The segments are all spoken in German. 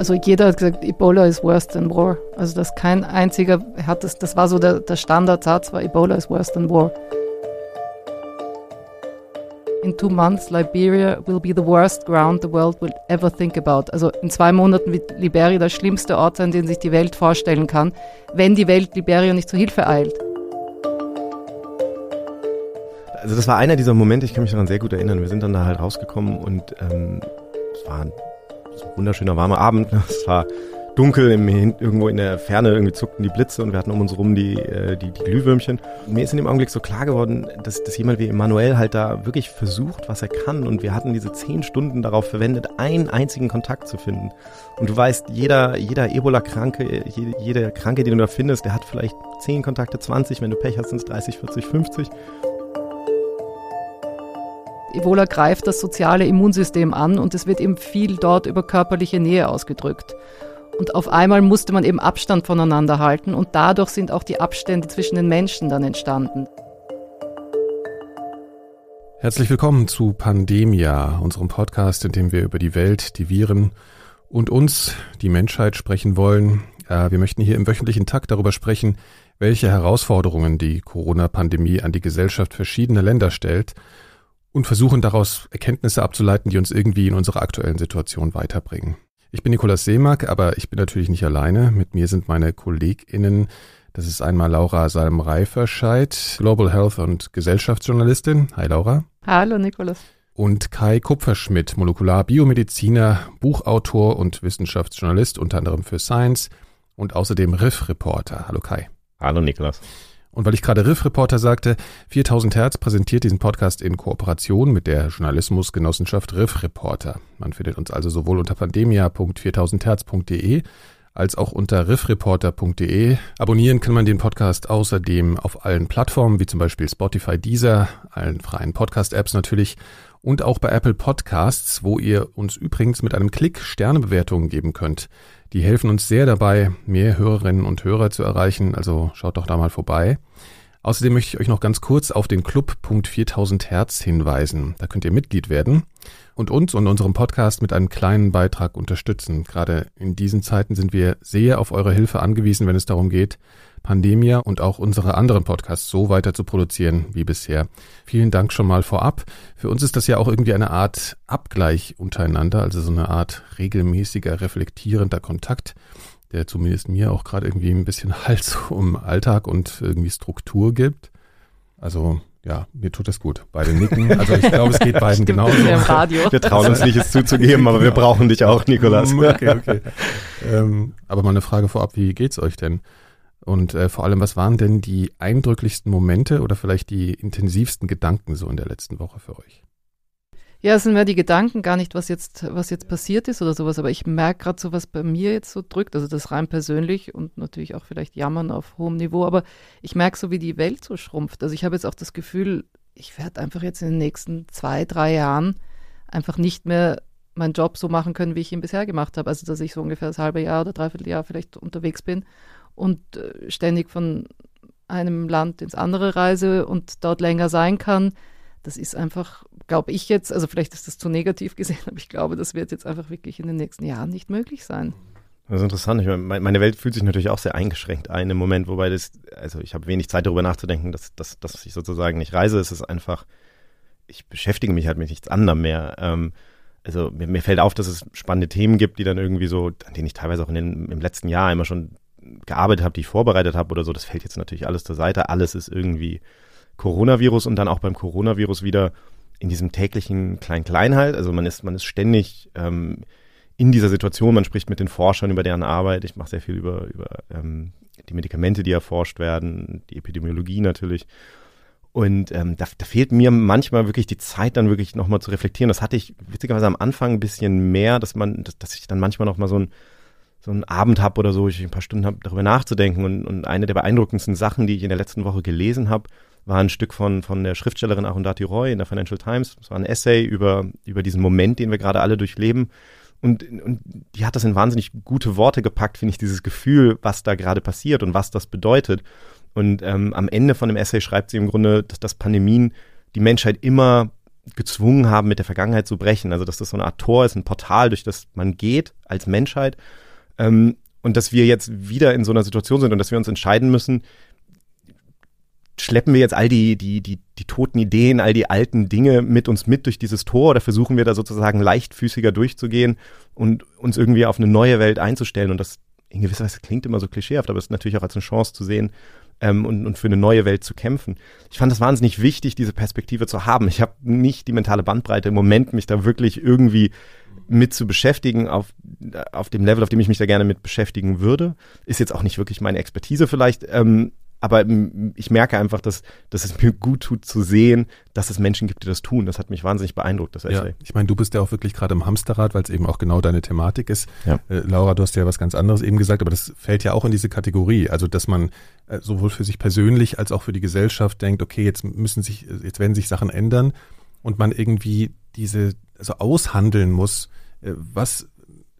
Also jeder hat gesagt, Ebola is worse than war. Also dass kein einziger hat das, das war so der, der Standardsatz, war Ebola is worse than war. In two months, Liberia will be the worst ground the world will ever think about. Also in zwei Monaten wird Liberia der schlimmste Ort sein, den sich die Welt vorstellen kann, wenn die Welt Liberia nicht zur Hilfe eilt. Also das war einer dieser Momente, ich kann mich daran sehr gut erinnern. Wir sind dann da halt rausgekommen und ähm, es war ein wunderschöner warmer Abend. Es war dunkel, im, irgendwo in der Ferne irgendwie zuckten die Blitze und wir hatten um uns rum die, äh, die, die Glühwürmchen. Mir ist in dem Augenblick so klar geworden, dass, dass jemand wie Emanuel halt da wirklich versucht, was er kann und wir hatten diese zehn Stunden darauf verwendet, einen einzigen Kontakt zu finden. Und du weißt, jeder, jeder Ebola-Kranke, jede, jeder Kranke, den du da findest, der hat vielleicht zehn Kontakte, 20, wenn du Pech hast, sind es 30, 40, 50. Ebola greift das soziale Immunsystem an und es wird eben viel dort über körperliche Nähe ausgedrückt. Und auf einmal musste man eben Abstand voneinander halten und dadurch sind auch die Abstände zwischen den Menschen dann entstanden. Herzlich willkommen zu Pandemia, unserem Podcast, in dem wir über die Welt, die Viren und uns, die Menschheit, sprechen wollen. Wir möchten hier im wöchentlichen Takt darüber sprechen, welche Herausforderungen die Corona-Pandemie an die Gesellschaft verschiedener Länder stellt und versuchen daraus Erkenntnisse abzuleiten, die uns irgendwie in unserer aktuellen Situation weiterbringen. Ich bin Nikolaus Seemack, aber ich bin natürlich nicht alleine. Mit mir sind meine KollegInnen. Das ist einmal Laura Salm-Reiferscheid, Global Health und Gesellschaftsjournalistin. Hi Laura. Hallo Nikolaus. Und Kai Kupferschmidt, Molekularbiomediziner, Buchautor und Wissenschaftsjournalist, unter anderem für Science und außerdem Riff-Reporter. Hallo Kai. Hallo Nikolaus. Und weil ich gerade Riff Reporter sagte, 4000 Hertz präsentiert diesen Podcast in Kooperation mit der Journalismusgenossenschaft Riff Reporter. Man findet uns also sowohl unter pandemia.4000herz.de als auch unter riffreporter.de. Abonnieren kann man den Podcast außerdem auf allen Plattformen, wie zum Beispiel Spotify, Deezer, allen freien Podcast-Apps natürlich und auch bei Apple Podcasts, wo ihr uns übrigens mit einem Klick Sternebewertungen geben könnt. Die helfen uns sehr dabei, mehr Hörerinnen und Hörer zu erreichen, also schaut doch da mal vorbei. Außerdem möchte ich euch noch ganz kurz auf den Club.4000 Hertz hinweisen. Da könnt ihr Mitglied werden und uns und unserem Podcast mit einem kleinen Beitrag unterstützen. Gerade in diesen Zeiten sind wir sehr auf eure Hilfe angewiesen, wenn es darum geht, Pandemia und auch unsere anderen Podcasts so weiter zu produzieren wie bisher. Vielen Dank schon mal vorab. Für uns ist das ja auch irgendwie eine Art Abgleich untereinander, also so eine Art regelmäßiger, reflektierender Kontakt, der zumindest mir auch gerade irgendwie ein bisschen Hals um Alltag und irgendwie Struktur gibt. Also ja, mir tut das gut. Beide nicken. Also ich glaube, es geht beiden genauso. Wir trauen uns nicht, es zuzugeben, aber wir brauchen dich auch, Nikolas. Okay, okay. ähm, aber mal eine Frage vorab, wie geht's euch denn? Und äh, vor allem, was waren denn die eindrücklichsten Momente oder vielleicht die intensivsten Gedanken so in der letzten Woche für euch? Ja, es sind mehr die Gedanken, gar nicht, was jetzt, was jetzt passiert ist oder sowas, aber ich merke gerade so, was bei mir jetzt so drückt, also das rein persönlich und natürlich auch vielleicht Jammern auf hohem Niveau, aber ich merke so, wie die Welt so schrumpft. Also ich habe jetzt auch das Gefühl, ich werde einfach jetzt in den nächsten zwei, drei Jahren einfach nicht mehr meinen Job so machen können, wie ich ihn bisher gemacht habe. Also dass ich so ungefähr das halbe Jahr oder dreiviertel Jahr vielleicht unterwegs bin und äh, ständig von einem Land ins andere reise und dort länger sein kann. Das ist einfach, glaube ich jetzt, also vielleicht ist das zu negativ gesehen, aber ich glaube, das wird jetzt einfach wirklich in den nächsten Jahren nicht möglich sein. Das ist interessant. Ich meine, meine Welt fühlt sich natürlich auch sehr eingeschränkt ein im Moment, wobei das, also ich habe wenig Zeit darüber nachzudenken, dass, dass, dass ich sozusagen nicht reise. Es ist einfach, ich beschäftige mich halt mit nichts anderem mehr. Ähm, also mir, mir, fällt auf, dass es spannende Themen gibt, die dann irgendwie so, an denen ich teilweise auch in den, im letzten Jahr immer schon gearbeitet habe, die ich vorbereitet habe oder so, das fällt jetzt natürlich alles zur Seite. Alles ist irgendwie Coronavirus und dann auch beim Coronavirus wieder in diesem täglichen Klein-Klein halt. Also man ist, man ist ständig ähm, in dieser Situation, man spricht mit den Forschern über deren Arbeit. Ich mache sehr viel über, über ähm, die Medikamente, die erforscht werden, die Epidemiologie natürlich. Und ähm, da, da fehlt mir manchmal wirklich die Zeit, dann wirklich nochmal zu reflektieren. Das hatte ich witzigerweise am Anfang ein bisschen mehr, dass man, dass, dass ich dann manchmal nochmal so ein so einen Abend habe oder so, ich ein paar Stunden habe, darüber nachzudenken. Und, und eine der beeindruckendsten Sachen, die ich in der letzten Woche gelesen habe, war ein Stück von, von der Schriftstellerin Arundhati Roy in der Financial Times. Das war ein Essay über, über diesen Moment, den wir gerade alle durchleben. Und, und die hat das in wahnsinnig gute Worte gepackt, finde ich, dieses Gefühl, was da gerade passiert und was das bedeutet. Und ähm, am Ende von dem Essay schreibt sie im Grunde, dass das Pandemien die Menschheit immer gezwungen haben, mit der Vergangenheit zu brechen. Also dass das so eine Art Tor ist, ein Portal, durch das man geht als Menschheit. Ähm, und dass wir jetzt wieder in so einer Situation sind und dass wir uns entscheiden müssen, schleppen wir jetzt all die, die, die, die toten Ideen, all die alten Dinge mit uns mit durch dieses Tor oder versuchen wir da sozusagen leichtfüßiger durchzugehen und uns irgendwie auf eine neue Welt einzustellen? Und das in gewisser Weise klingt immer so klischeehaft, aber es ist natürlich auch als eine Chance zu sehen ähm, und, und für eine neue Welt zu kämpfen. Ich fand es wahnsinnig wichtig, diese Perspektive zu haben. Ich habe nicht die mentale Bandbreite im Moment, mich da wirklich irgendwie mit zu beschäftigen auf, auf dem Level, auf dem ich mich da gerne mit beschäftigen würde. Ist jetzt auch nicht wirklich meine Expertise vielleicht. Ähm, aber ich merke einfach, dass, dass es mir gut tut zu sehen, dass es Menschen gibt, die das tun. Das hat mich wahnsinnig beeindruckt, das Essay. Ja, ich meine, du bist ja auch wirklich gerade im Hamsterrad, weil es eben auch genau deine Thematik ist. Ja. Äh, Laura, du hast ja was ganz anderes eben gesagt, aber das fällt ja auch in diese Kategorie. Also, dass man äh, sowohl für sich persönlich als auch für die Gesellschaft denkt, okay, jetzt müssen sich, jetzt werden sich Sachen ändern und man irgendwie diese, also aushandeln muss, äh, was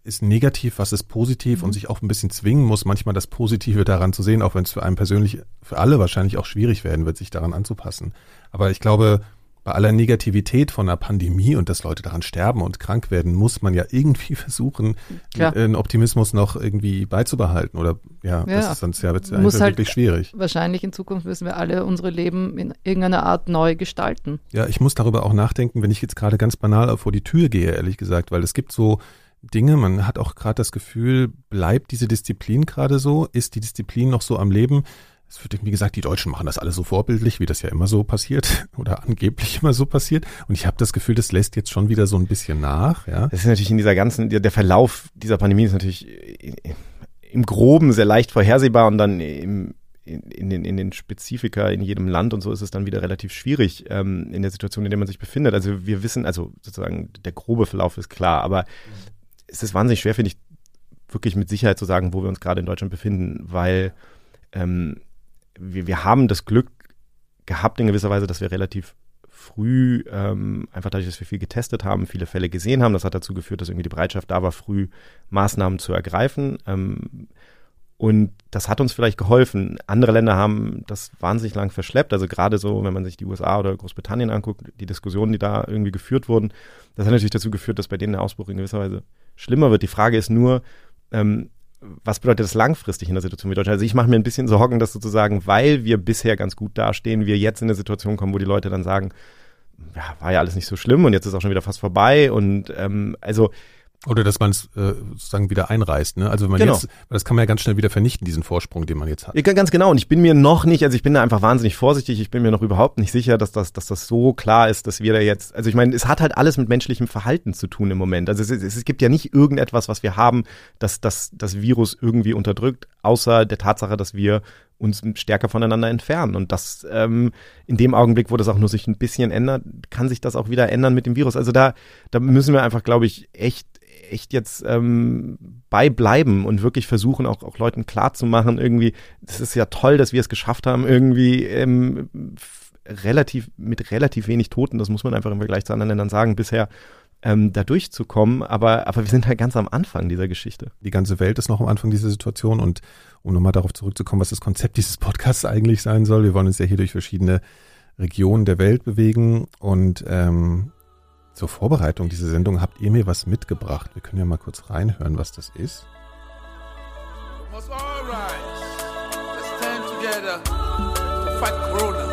ist negativ, was ist positiv mhm. und sich auch ein bisschen zwingen muss, manchmal das Positive daran zu sehen, auch wenn es für einen persönlich, für alle wahrscheinlich auch schwierig werden wird, sich daran anzupassen. Aber ich glaube, bei aller Negativität von einer Pandemie und dass Leute daran sterben und krank werden, muss man ja irgendwie versuchen, Klar. einen Optimismus noch irgendwie beizubehalten. Oder ja, ja. das ist sonst ja, wird's muss halt wirklich schwierig. Wahrscheinlich in Zukunft müssen wir alle unsere Leben in irgendeiner Art neu gestalten. Ja, ich muss darüber auch nachdenken, wenn ich jetzt gerade ganz banal vor die Tür gehe, ehrlich gesagt, weil es gibt so Dinge. Man hat auch gerade das Gefühl, bleibt diese Disziplin gerade so? Ist die Disziplin noch so am Leben? Es wird irgendwie gesagt, die Deutschen machen das alle so vorbildlich, wie das ja immer so passiert oder angeblich immer so passiert. Und ich habe das Gefühl, das lässt jetzt schon wieder so ein bisschen nach. Ja, das ist natürlich in dieser ganzen, der Verlauf dieser Pandemie ist natürlich im Groben sehr leicht vorhersehbar und dann im, in, den, in den Spezifika in jedem Land und so ist es dann wieder relativ schwierig ähm, in der Situation, in der man sich befindet. Also wir wissen, also sozusagen der grobe Verlauf ist klar, aber es ist wahnsinnig schwer, finde ich, wirklich mit Sicherheit zu sagen, wo wir uns gerade in Deutschland befinden, weil ähm, wir, wir haben das Glück gehabt in gewisser Weise, dass wir relativ früh, ähm, einfach dadurch, dass wir viel getestet haben, viele Fälle gesehen haben. Das hat dazu geführt, dass irgendwie die Bereitschaft da war, früh Maßnahmen zu ergreifen. Ähm, und das hat uns vielleicht geholfen. Andere Länder haben das wahnsinnig lang verschleppt. Also gerade so, wenn man sich die USA oder Großbritannien anguckt, die Diskussionen, die da irgendwie geführt wurden, das hat natürlich dazu geführt, dass bei denen der Ausbruch in gewisser Weise schlimmer wird. Die Frage ist nur, ähm, was bedeutet das langfristig in der Situation wie Deutschland? Also ich mache mir ein bisschen Sorgen, dass sozusagen, weil wir bisher ganz gut dastehen, wir jetzt in eine Situation kommen, wo die Leute dann sagen, ja, war ja alles nicht so schlimm und jetzt ist auch schon wieder fast vorbei. Und ähm, also oder dass man es äh, sozusagen wieder einreißt, ne? Also wenn man genau. jetzt, das kann man ja ganz schnell wieder vernichten, diesen Vorsprung, den man jetzt hat. Ja, ganz genau. Und ich bin mir noch nicht, also ich bin da einfach wahnsinnig vorsichtig. Ich bin mir noch überhaupt nicht sicher, dass das, dass das so klar ist, dass wir da jetzt, also ich meine, es hat halt alles mit menschlichem Verhalten zu tun im Moment. Also es, es, es gibt ja nicht irgendetwas, was wir haben, dass das, das Virus irgendwie unterdrückt, außer der Tatsache, dass wir uns stärker voneinander entfernen. Und das ähm, in dem Augenblick, wo das auch nur sich ein bisschen ändert, kann sich das auch wieder ändern mit dem Virus. Also da, da müssen wir einfach, glaube ich, echt echt jetzt ähm, beibleiben und wirklich versuchen, auch, auch Leuten klarzumachen, irgendwie, das ist ja toll, dass wir es geschafft haben, irgendwie ähm, relativ, mit relativ wenig Toten, das muss man einfach im Vergleich zu anderen Ländern sagen, bisher ähm, da durchzukommen. Aber, aber wir sind halt ganz am Anfang dieser Geschichte. Die ganze Welt ist noch am Anfang dieser Situation und um nochmal darauf zurückzukommen, was das Konzept dieses Podcasts eigentlich sein soll. Wir wollen uns ja hier durch verschiedene Regionen der Welt bewegen und ähm, zur Vorbereitung dieser Sendung habt ihr mir was mitgebracht. Wir können ja mal kurz reinhören, was das ist. Walk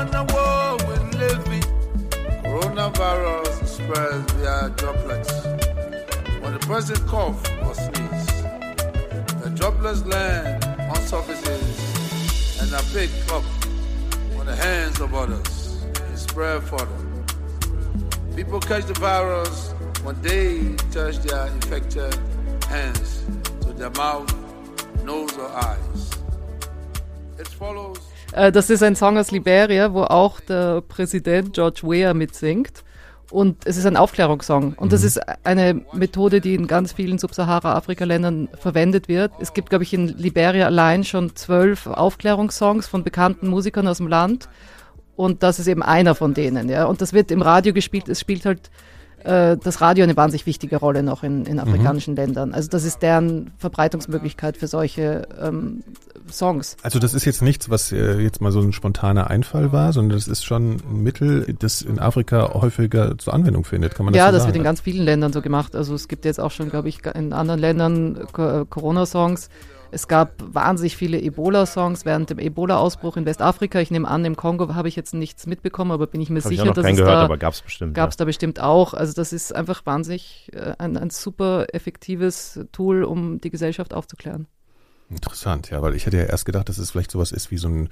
on the wall with living. Coronavirus spreads via droplets. When the person cough or sneeze, the droplets land on surfaces and are picked up on the hands of others and spread further. People catch the virus when they touch their infected hands to their mouth, nose, or eyes. It follows Äh, das ist ein Song aus Liberia, wo auch der Präsident George Weah mitsingt. Und es ist ein Aufklärungssong. Und das ist eine Methode, die in ganz vielen Subsahara-Afrika-Ländern verwendet wird. Es gibt, glaube ich, in Liberia allein schon zwölf Aufklärungssongs von bekannten Musikern aus dem Land. Und das ist eben einer von denen, ja. Und das wird im Radio gespielt. Es spielt halt äh, das Radio eine wahnsinnig wichtige Rolle noch in, in afrikanischen mhm. Ländern. Also das ist deren Verbreitungsmöglichkeit für solche ähm, Songs. Also das ist jetzt nichts, was äh, jetzt mal so ein spontaner Einfall war, sondern das ist schon ein Mittel, das in Afrika häufiger zur Anwendung findet. Kann man das ja, so das sagen? wird in ganz vielen Ländern so gemacht. Also es gibt jetzt auch schon, glaube ich, in anderen Ländern äh, Corona-Songs es gab wahnsinnig viele Ebola-Songs während dem Ebola-Ausbruch in Westafrika. Ich nehme an, im Kongo habe ich jetzt nichts mitbekommen, aber bin ich mir Hab sicher, ich auch noch dass keinen es gehört, da aber gab es bestimmt. gab es ja. da bestimmt auch. Also das ist einfach wahnsinnig äh, ein, ein super effektives Tool, um die Gesellschaft aufzuklären. Interessant, ja, weil ich hätte ja erst gedacht, dass es vielleicht sowas ist wie so ein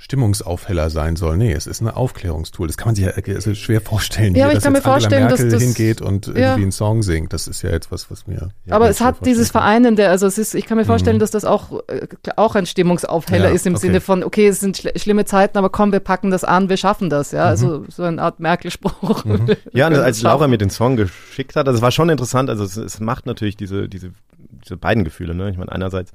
Stimmungsaufheller sein soll. Nee, es ist ein Aufklärungstool. Das kann man sich ja also schwer vorstellen, Ja, aber wie ich kann jetzt mir vorstellen, Angela Merkel dass das- hingeht und ja. irgendwie einen Song singt. Das ist ja etwas, was mir. Ja, aber es hat dieses kann. Vereinende, also es ist, ich kann mir vorstellen, Mhm. dass das auch, äh, auch ein Stimmungsaufheller Ja, ist im okay. Sinne von, okay, es sind schl schlimme Zeiten, aber komm, wir packen das an, wir schaffen das, ja. Also so eine Art Merkel-Spruch. Mhm. Ja, als Laura mir den Song geschickt hat, also es war schon interessant, also es, es macht natürlich diese, diese, diese beiden Gefühle, ne? Ich meine, einerseits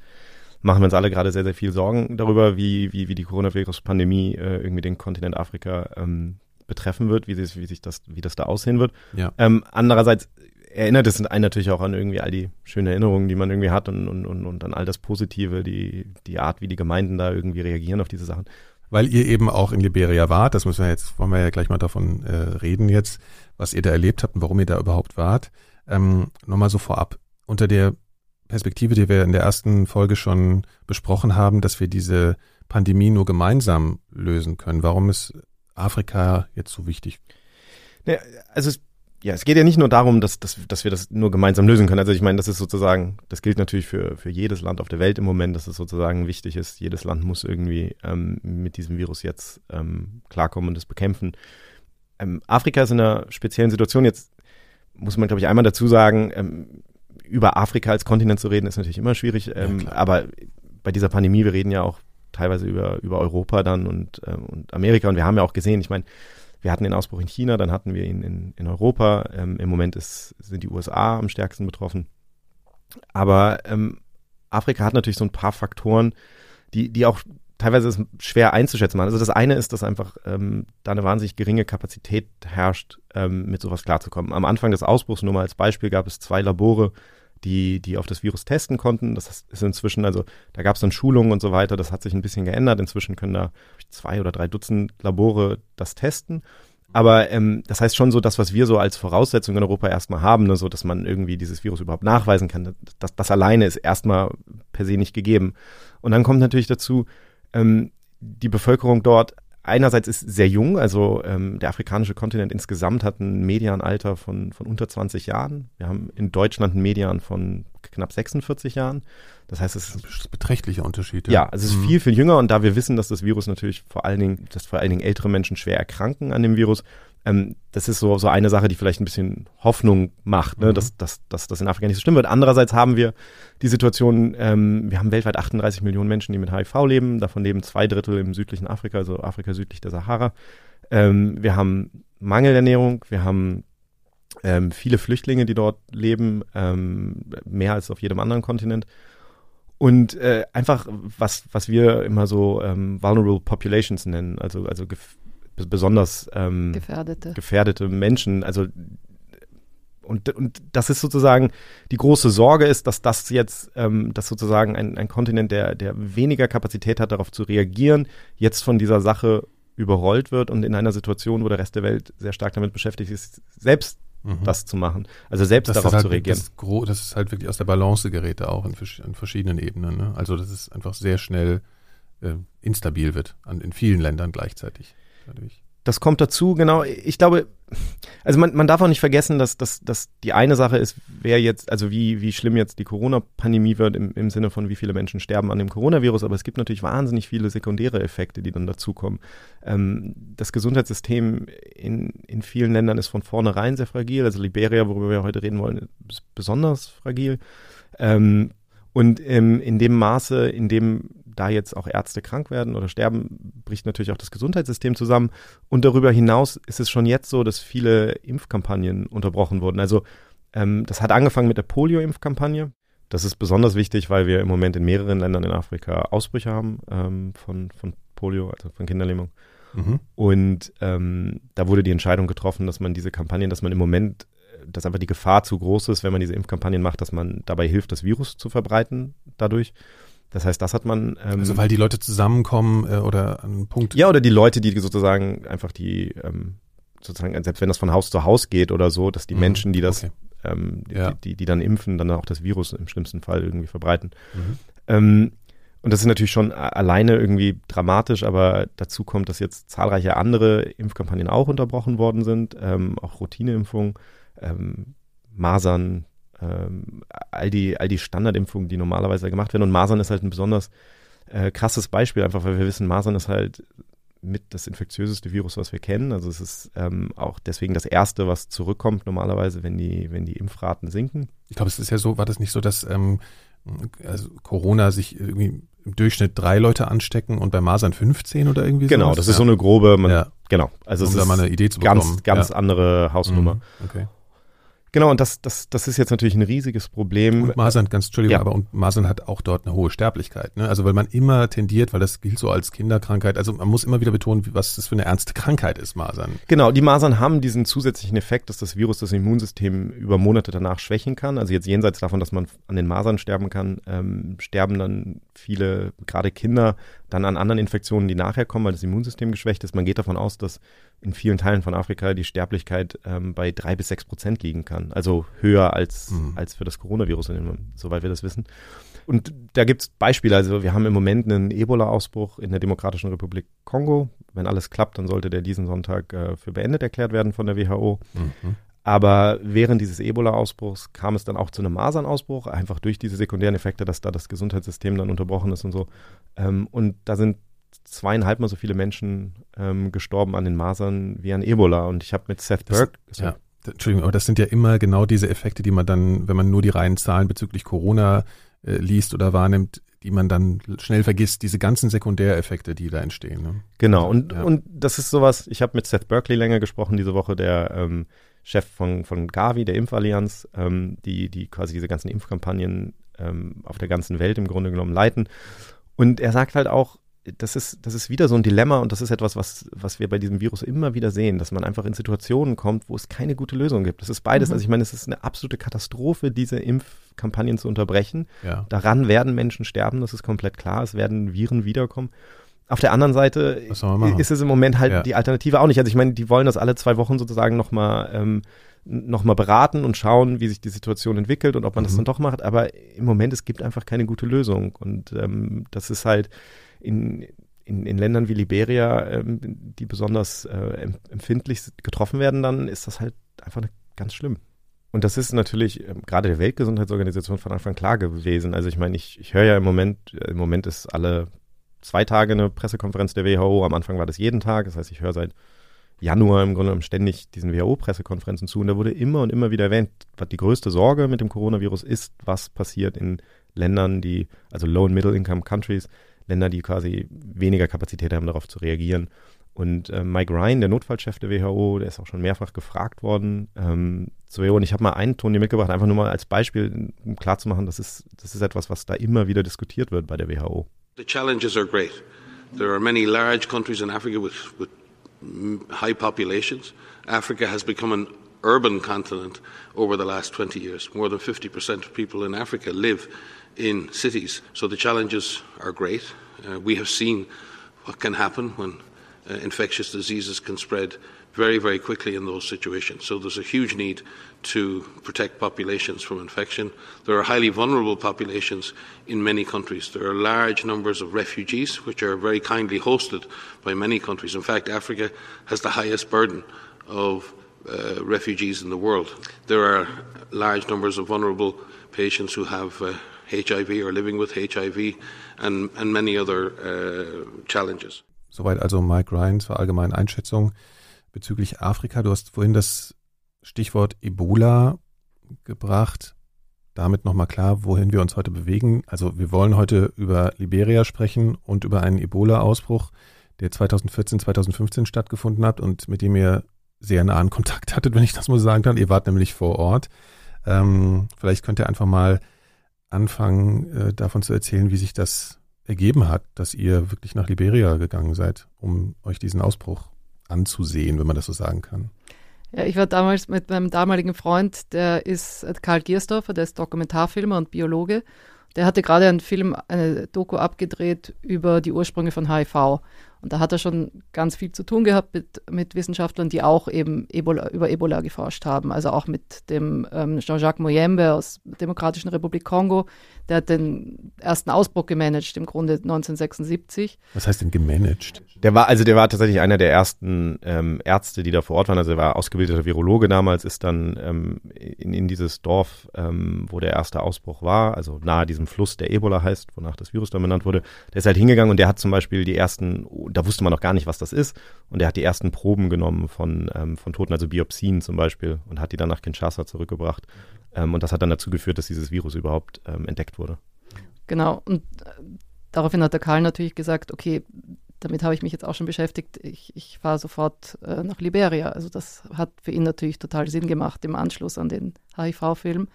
machen wir uns alle gerade sehr, sehr viel Sorgen darüber, wie, wie, wie die Coronavirus-Pandemie äh, irgendwie den Kontinent Afrika ähm, betreffen wird, wie, sich- wie sich das, wie das da aussehen wird. Ja. Ähm, andererseits erinnert es einen natürlich auch an irgendwie all die schönen Erinnerungen, die man irgendwie hat und, und, und, und an all das Positive, die, die Art, wie die Gemeinden da irgendwie reagieren auf diese Sachen. Weil ihr eben auch in Liberia wart, das müssen wir jetzt, wollen wir ja gleich mal davon äh, reden jetzt, was ihr da erlebt habt und warum ihr da überhaupt wart. Ähm, Nochmal so vorab, unter der Perspektive, die wir in der ersten Folge schon besprochen haben, dass wir diese Pandemie nur gemeinsam lösen können. Warum ist Afrika jetzt so wichtig? Ja, also es, ja, es geht ja nicht nur darum, dass, dass, dass wir das nur gemeinsam lösen können. Also ich meine, das ist sozusagen, das gilt natürlich für, für jedes Land auf der Welt im Moment, dass es sozusagen wichtig ist. Jedes Land muss irgendwie ähm, mit diesem Virus jetzt ähm, klarkommen und es bekämpfen. Ähm, Afrika ist in einer speziellen Situation. Jetzt muss man, glaube ich, einmal dazu sagen, ähm, über Afrika als Kontinent zu reden, ist natürlich immer schwierig. Ähm, klar. aber bei dieser Pandemie, wir reden ja auch teilweise über, über Europa dann und, ähm, und Amerika. Und wir haben ja auch gesehen, ich meine, wir hatten den Ausbruch in China, dann hatten wir ihn in, in Europa. Ähm, Im Moment ist, sind die USA am stärksten betroffen. Aber ähm, Afrika hat natürlich so ein paar Faktoren, die, die auch teilweise schwer einzuschätzen waren. Also das eine ist, dass einfach ähm, da eine wahnsinnig geringe Kapazität herrscht, ähm, mit sowas klarzukommen. Am Anfang des Ausbruchs, nur mal als Beispiel, gab es zwei Labore, die, die auf das Virus testen konnten. Das ist inzwischen, also da gab es dann Schulungen und so weiter, das hat sich ein bisschen geändert. Inzwischen können da zwei oder drei Dutzend Labore das testen. Aber ähm, das heißt schon so, das, was wir so als Voraussetzung in Europa erstmal haben, ne, so dass man irgendwie dieses Virus überhaupt nachweisen kann, das, das alleine ist erstmal per se nicht gegeben. Und dann kommt natürlich dazu, ähm, die Bevölkerung dort einerseits ist sehr jung, also ähm, der afrikanische Kontinent insgesamt hat ein Medianalter von, von unter 20 Jahren. Wir haben in Deutschland ein Median von knapp 46 Jahren. Das heißt, es ist Das ist ein beträchtlicher Unterschied. ja, also es ist Mhm. viel, viel jünger und da wir wissen, dass das Virus natürlich vor allen Dingen, dass vor allen Dingen ältere Menschen schwer erkranken an dem Virus, ähm, das ist so, so eine Sache, die vielleicht ein bisschen Hoffnung macht, ne, Mhm. dass, dass, dass das in Afrika nicht so schlimm wird. Andererseits haben wir die Situation, ähm, wir haben weltweit 38 Millionen Menschen, die mit HIV leben, davon leben zwei Drittel im südlichen Afrika, also Afrika südlich der Sahara. Ähm, wir haben Mangelernährung, wir haben ähm, viele Flüchtlinge, die dort leben, ähm, mehr als auf jedem anderen Kontinent. Und äh, einfach, was, was wir immer so ähm, vulnerable populations nennen, also, also gef besonders ähm, Gefährdete. gefährdete Menschen, also und, und das ist sozusagen die große Sorge ist, dass das jetzt, ähm, dass sozusagen ein, ein Kontinent, der, der weniger Kapazität hat, darauf zu reagieren, jetzt von dieser Sache überrollt wird und in einer Situation, wo der Rest der Welt sehr stark damit beschäftigt ist, selbst Mhm. das zu machen, also selbst dass darauf das halt, zu reagieren. Das, das ist halt wirklich aus der Balance gerät auch in, in verschiedenen Ebenen. Ne? Also dass es einfach sehr schnell äh, instabil wird an, in vielen Ländern gleichzeitig. Dadurch. Das kommt dazu, genau. Ich glaube, also man, man darf auch nicht vergessen, dass, dass, dass die eine Sache ist, wer jetzt, also wie, wie schlimm jetzt die Corona-Pandemie wird im, im Sinne von, wie viele Menschen sterben an dem Coronavirus, aber es gibt natürlich wahnsinnig viele sekundäre Effekte, die dann dazukommen. Ähm, das Gesundheitssystem in, in vielen Ländern ist von vornherein sehr fragil. Also Liberia, worüber wir heute reden wollen, ist besonders fragil. Ähm, und ähm, in dem Maße, in dem da jetzt auch Ärzte krank werden oder sterben, bricht natürlich auch das Gesundheitssystem zusammen. Und darüber hinaus ist es schon jetzt so, dass viele Impfkampagnen unterbrochen wurden. Also ähm, das hat angefangen mit der Polio-Impfkampagne. Das ist besonders wichtig, weil wir im Moment in mehreren Ländern in Afrika Ausbrüche haben ähm, von, von Polio, also von Kinderlähmung. Mhm. Und ähm, da wurde die Entscheidung getroffen, dass man diese Kampagnen, dass man im Moment, dass einfach die Gefahr zu groß ist, wenn man diese Impfkampagnen macht, dass man dabei hilft, das Virus zu verbreiten dadurch. Das heißt, das hat man. Ähm, also weil die Leute zusammenkommen äh, oder an einem Punkt. Ja, oder die Leute, die sozusagen einfach die, ähm, sozusagen, selbst wenn das von Haus zu Haus geht oder so, dass die mhm. Menschen, die das, okay. ähm, die, ja. die, die, dann impfen, dann auch das Virus im schlimmsten Fall irgendwie verbreiten. Mhm. Ähm, und das ist natürlich schon alleine irgendwie dramatisch, aber dazu kommt, dass jetzt zahlreiche andere Impfkampagnen auch unterbrochen worden sind, ähm, auch Routineimpfungen, ähm, Masern, ähm, all die, all die Standardimpfungen, die normalerweise gemacht werden. Und Masern ist halt ein besonders äh, krasses Beispiel, einfach weil wir wissen, Masern ist halt mit das infektiöseste Virus, was wir kennen. Also es ist ähm, auch deswegen das erste, was zurückkommt normalerweise, wenn die, wenn die Impfraten sinken. Ich glaube, es ist ja so, war das nicht so, dass ähm, also Corona sich irgendwie im Durchschnitt drei Leute anstecken und bei Masern 15 oder irgendwie so. Genau, sowas? das ist ja. so eine grobe, man, ja. genau. Also um es da mal eine Idee zu bekommen. Ganz, ganz ja. andere Hausnummer. Mhm. Okay. Genau, und das, das, das ist jetzt natürlich ein riesiges Problem. Und Masern, ganz Entschuldigung, ja. aber und Masern hat auch dort eine hohe Sterblichkeit. Ne? Also weil man immer tendiert, weil das gilt so als Kinderkrankheit, also man muss immer wieder betonen, was das für eine ernste Krankheit ist, Masern. Genau, die Masern haben diesen zusätzlichen Effekt, dass das Virus das Immunsystem über Monate danach schwächen kann. Also jetzt jenseits davon, dass man an den Masern sterben kann, ähm, sterben dann viele, gerade Kinder, dann an anderen Infektionen, die nachher kommen, weil das Immunsystem geschwächt ist. Man geht davon aus, dass in vielen Teilen von Afrika die Sterblichkeit ähm, bei drei bis sechs Prozent liegen kann. Also höher als, mhm. als für das Coronavirus, soweit wir das wissen. Und da gibt es Beispiele. Also wir haben im Moment einen Ebola-Ausbruch in der Demokratischen Republik Kongo. Wenn alles klappt, dann sollte der diesen Sonntag äh, für beendet erklärt werden von der WHO. Mhm. Aber während dieses Ebola-Ausbruchs kam es dann auch zu einem Masernausbruch, einfach durch diese sekundären Effekte, dass da das Gesundheitssystem dann unterbrochen ist und so. Ähm, und da sind zweieinhalb Mal so viele Menschen ähm, gestorben an den Masern wie an Ebola. Und ich habe mit Seth Burke. ja, Entschuldigung, aber das sind ja immer genau diese Effekte, die man dann, wenn man nur die reinen Zahlen bezüglich Corona äh, liest oder wahrnimmt, die man dann schnell vergisst, diese ganzen Sekundäreffekte, die da entstehen. Ne? Genau, und, ja. und das ist sowas, ich habe mit Seth Berkeley länger gesprochen diese Woche, der ähm, Chef von, von Gavi, der Impfallianz, ähm, die, die quasi diese ganzen Impfkampagnen ähm, auf der ganzen Welt im Grunde genommen leiten. Und er sagt halt auch, das ist, das ist wieder so ein Dilemma und das ist etwas, was, was wir bei diesem Virus immer wieder sehen, dass man einfach in Situationen kommt, wo es keine gute Lösung gibt. Das ist beides. Mhm. Also ich meine, es ist eine absolute Katastrophe, diese Impfkampagnen zu unterbrechen. Ja. Daran werden Menschen sterben, das ist komplett klar. Es werden Viren wiederkommen. Auf der anderen Seite ist es im Moment halt ja. die Alternative auch nicht. Also ich meine, die wollen das alle zwei Wochen sozusagen nochmal ähm, noch beraten und schauen, wie sich die Situation entwickelt und ob man mhm. das dann doch macht. Aber im Moment, es gibt einfach keine gute Lösung. Und ähm, das ist halt in, in, in Ländern wie Liberia, ähm, die besonders äh, empfindlich getroffen werden, dann ist das halt einfach ganz schlimm. Und das ist natürlich ähm, gerade der Weltgesundheitsorganisation von Anfang klar gewesen. Also ich meine, ich, ich höre ja im Moment, im Moment ist alle zwei Tage eine Pressekonferenz der WHO. Am Anfang war das jeden Tag. Das heißt, ich höre seit Januar im Grunde genommen ständig diesen WHO-Pressekonferenzen zu. Und da wurde immer und immer wieder erwähnt, was die größte Sorge mit dem Coronavirus ist, was passiert in Ländern, die, also Low- and Middle-Income-Countries, Länder, die quasi weniger Kapazität haben, darauf zu reagieren. Und äh, Mike Ryan, der Notfallchef der WHO, der ist auch schon mehrfach gefragt worden ähm, zur WHO. Und ich habe mal einen Ton hier mitgebracht, einfach nur mal als Beispiel, um klarzumachen, das ist, das ist etwas, was da immer wieder diskutiert wird bei der WHO. The challenges are great. There are many large countries in Africa with, with high populations. Africa has become an urban continent over the last 20 years. More than 50% of people in Africa live in cities. So the challenges are great. Uh, we have seen what can happen when uh, infectious diseases can spread very, very quickly in those situations. So there's a huge need to protect populations from infection. There are highly vulnerable populations in many countries. There are large numbers of refugees, which are very kindly hosted by many countries. In fact, Africa has the highest burden of uh, refugees in the world. There are large numbers of vulnerable patients who have uh, HIV or living with HIV and, and many other uh, challenges. Soweit also Mike Ryan zur allgemeinen Einschätzung bezüglich Afrika. Du hast vorhin das Stichwort Ebola gebracht. damit nochmal klar, wohin wir uns heute bewegen. Also wir wollen heute über Liberia sprechen und über einen Ebola-Ausbruch, der 2014, 2015 stattgefunden hat und mit dem ihr sehr nahen Kontakt hattet, wenn ich das mal sagen kann. Ihr wart nämlich vor Ort. Ähm, vielleicht könnt ihr einfach mal anfangen, äh, davon zu erzählen, wie sich das ergeben hat, dass ihr wirklich nach Liberia gegangen seid, um euch diesen Ausbruch anzusehen, wenn man das so sagen kann. Ja, ich war damals mit meinem damaligen Freund, der ist Karl Giersdorfer, der ist Dokumentarfilmer und Biologe. Der hatte gerade einen Film, eine Doku abgedreht über die Ursprünge von HIV. Und da hat er schon ganz viel zu tun gehabt mit, mit Wissenschaftlern, die auch eben Ebola, über Ebola geforscht haben. Also auch mit dem ähm, Jean-Jacques Moyembe aus der Demokratischen Republik Kongo. Der hat den ersten Ausbruch gemanagt, im Grunde 1976. Was heißt denn gemanagt? Der war, also der war tatsächlich einer der ersten ähm, Ärzte, die da vor Ort waren. Also er war ausgebildeter Virologe damals, ist dann ähm, in, in dieses Dorf, ähm, wo der erste Ausbruch war, also nahe diesem Fluss, der Ebola heißt, wonach das Virus dann benannt wurde. Der ist halt hingegangen und der hat zum Beispiel die ersten da wusste man noch gar nicht, was das ist. Und er hat die ersten Proben genommen von, ähm, von Toten, also Biopsien zum Beispiel, und hat die dann nach Kinshasa zurückgebracht. Ähm, und das hat dann dazu geführt, dass dieses Virus überhaupt ähm, entdeckt wurde. Genau. Und äh, daraufhin hat der Karl natürlich gesagt, okay, damit habe ich mich jetzt auch schon beschäftigt. Ich, ich fahre sofort äh, nach Liberia. Also das hat für ihn natürlich total Sinn gemacht im Anschluss an den HIV-Film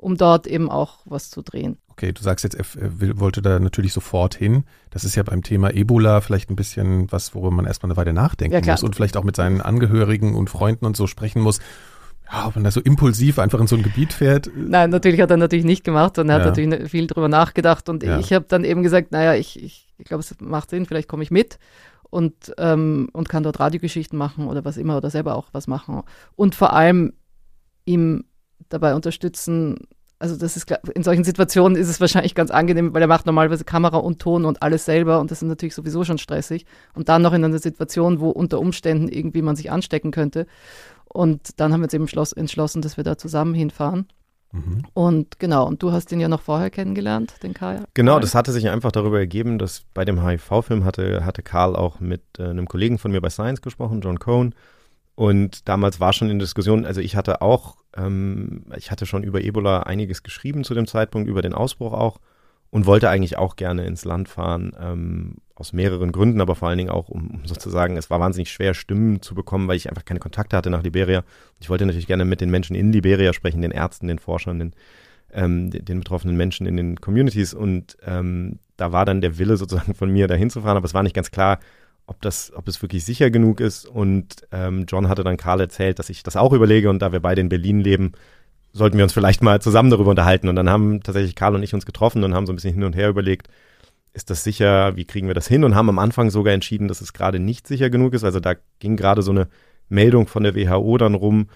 um dort eben auch was zu drehen. Okay, du sagst jetzt, er wollte da natürlich sofort hin. Das ist ja beim Thema Ebola vielleicht ein bisschen was, worüber man erstmal eine Weile nachdenken ja, muss und vielleicht auch mit seinen Angehörigen und Freunden und so sprechen muss. Ja, ob man da so impulsiv einfach in so ein Gebiet fährt. Nein, natürlich hat er natürlich nicht gemacht und er ja. hat natürlich viel drüber nachgedacht. Und ja. ich habe dann eben gesagt, naja, ich, ich, ich glaube, es macht Sinn, vielleicht komme ich mit und, ähm, und kann dort Radiogeschichten machen oder was immer oder selber auch was machen. Und vor allem ihm dabei unterstützen. Also das ist in solchen Situationen ist es wahrscheinlich ganz angenehm, weil er macht normalerweise Kamera und Ton und alles selber und das ist natürlich sowieso schon stressig. Und dann noch in einer Situation, wo unter Umständen irgendwie man sich anstecken könnte. Und dann haben wir uns eben entschlossen, dass wir da zusammen hinfahren. Mhm. Und genau, und du hast ihn ja noch vorher kennengelernt, den Karl. Genau, das hatte sich einfach darüber ergeben, dass bei dem HIV-Film hatte, hatte Karl auch mit äh, einem Kollegen von mir bei Science gesprochen, John Cohn. Und damals war schon in Diskussion, also ich hatte auch, ähm, ich hatte schon über Ebola einiges geschrieben zu dem Zeitpunkt, über den Ausbruch auch und wollte eigentlich auch gerne ins Land fahren, ähm, aus mehreren Gründen, aber vor allen Dingen auch, um sozusagen, es war wahnsinnig schwer, Stimmen zu bekommen, weil ich einfach keine Kontakte hatte nach Liberia. Ich wollte natürlich gerne mit den Menschen in Liberia sprechen, den Ärzten, den Forschern, den, ähm, den, den betroffenen Menschen in den Communities und ähm, da war dann der Wille sozusagen von mir, da hinzufahren, aber es war nicht ganz klar, ob das, ob es wirklich sicher genug ist. Und ähm, John hatte dann Karl erzählt, dass ich das auch überlege und da wir beide in Berlin leben, sollten wir uns vielleicht mal zusammen darüber unterhalten. Und dann haben tatsächlich Karl und ich uns getroffen und haben so ein bisschen hin und her überlegt, ist das sicher, wie kriegen wir das hin? Und haben am Anfang sogar entschieden, dass es gerade nicht sicher genug ist. Also da ging gerade so eine Meldung von der WHO dann rum.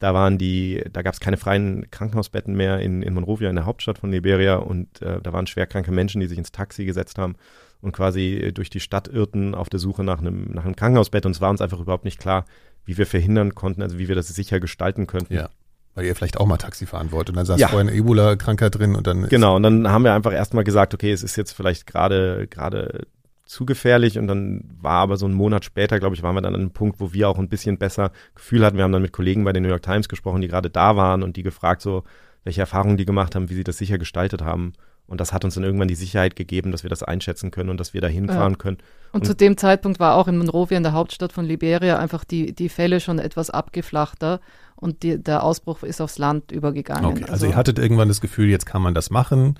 Da waren die, da gab es keine freien Krankenhausbetten mehr in, in Monrovia, in der Hauptstadt von Liberia. Und äh, da waren schwerkranke Menschen, die sich ins Taxi gesetzt haben und quasi äh, durch die Stadt irrten auf der Suche nach einem, nach einem Krankenhausbett und es war uns einfach überhaupt nicht klar, wie wir verhindern konnten, also wie wir das sicher gestalten könnten. Ja. Weil ihr vielleicht auch mal Taxi fahren wollt und dann saß ja. vorher eine Ebola-Krankheit drin und dann. Genau, und dann haben wir einfach erstmal gesagt, okay, es ist jetzt vielleicht gerade, gerade zu gefährlich und dann war aber so ein Monat später, glaube ich, waren wir dann an einem Punkt, wo wir auch ein bisschen besser Gefühl hatten. Wir haben dann mit Kollegen bei den New York Times gesprochen, die gerade da waren und die gefragt so, welche Erfahrungen die gemacht haben, wie sie das sicher gestaltet haben. Und das hat uns dann irgendwann die Sicherheit gegeben, dass wir das einschätzen können und dass wir da hinfahren ja. können. Und, und, zu dem Zeitpunkt war auch in Monrovia, in der Hauptstadt von Liberia, einfach die, die Fälle schon etwas abgeflachter und die, der Ausbruch ist aufs Land übergegangen. Okay, also, also, ihr hattet irgendwann das Gefühl, jetzt kann man das machen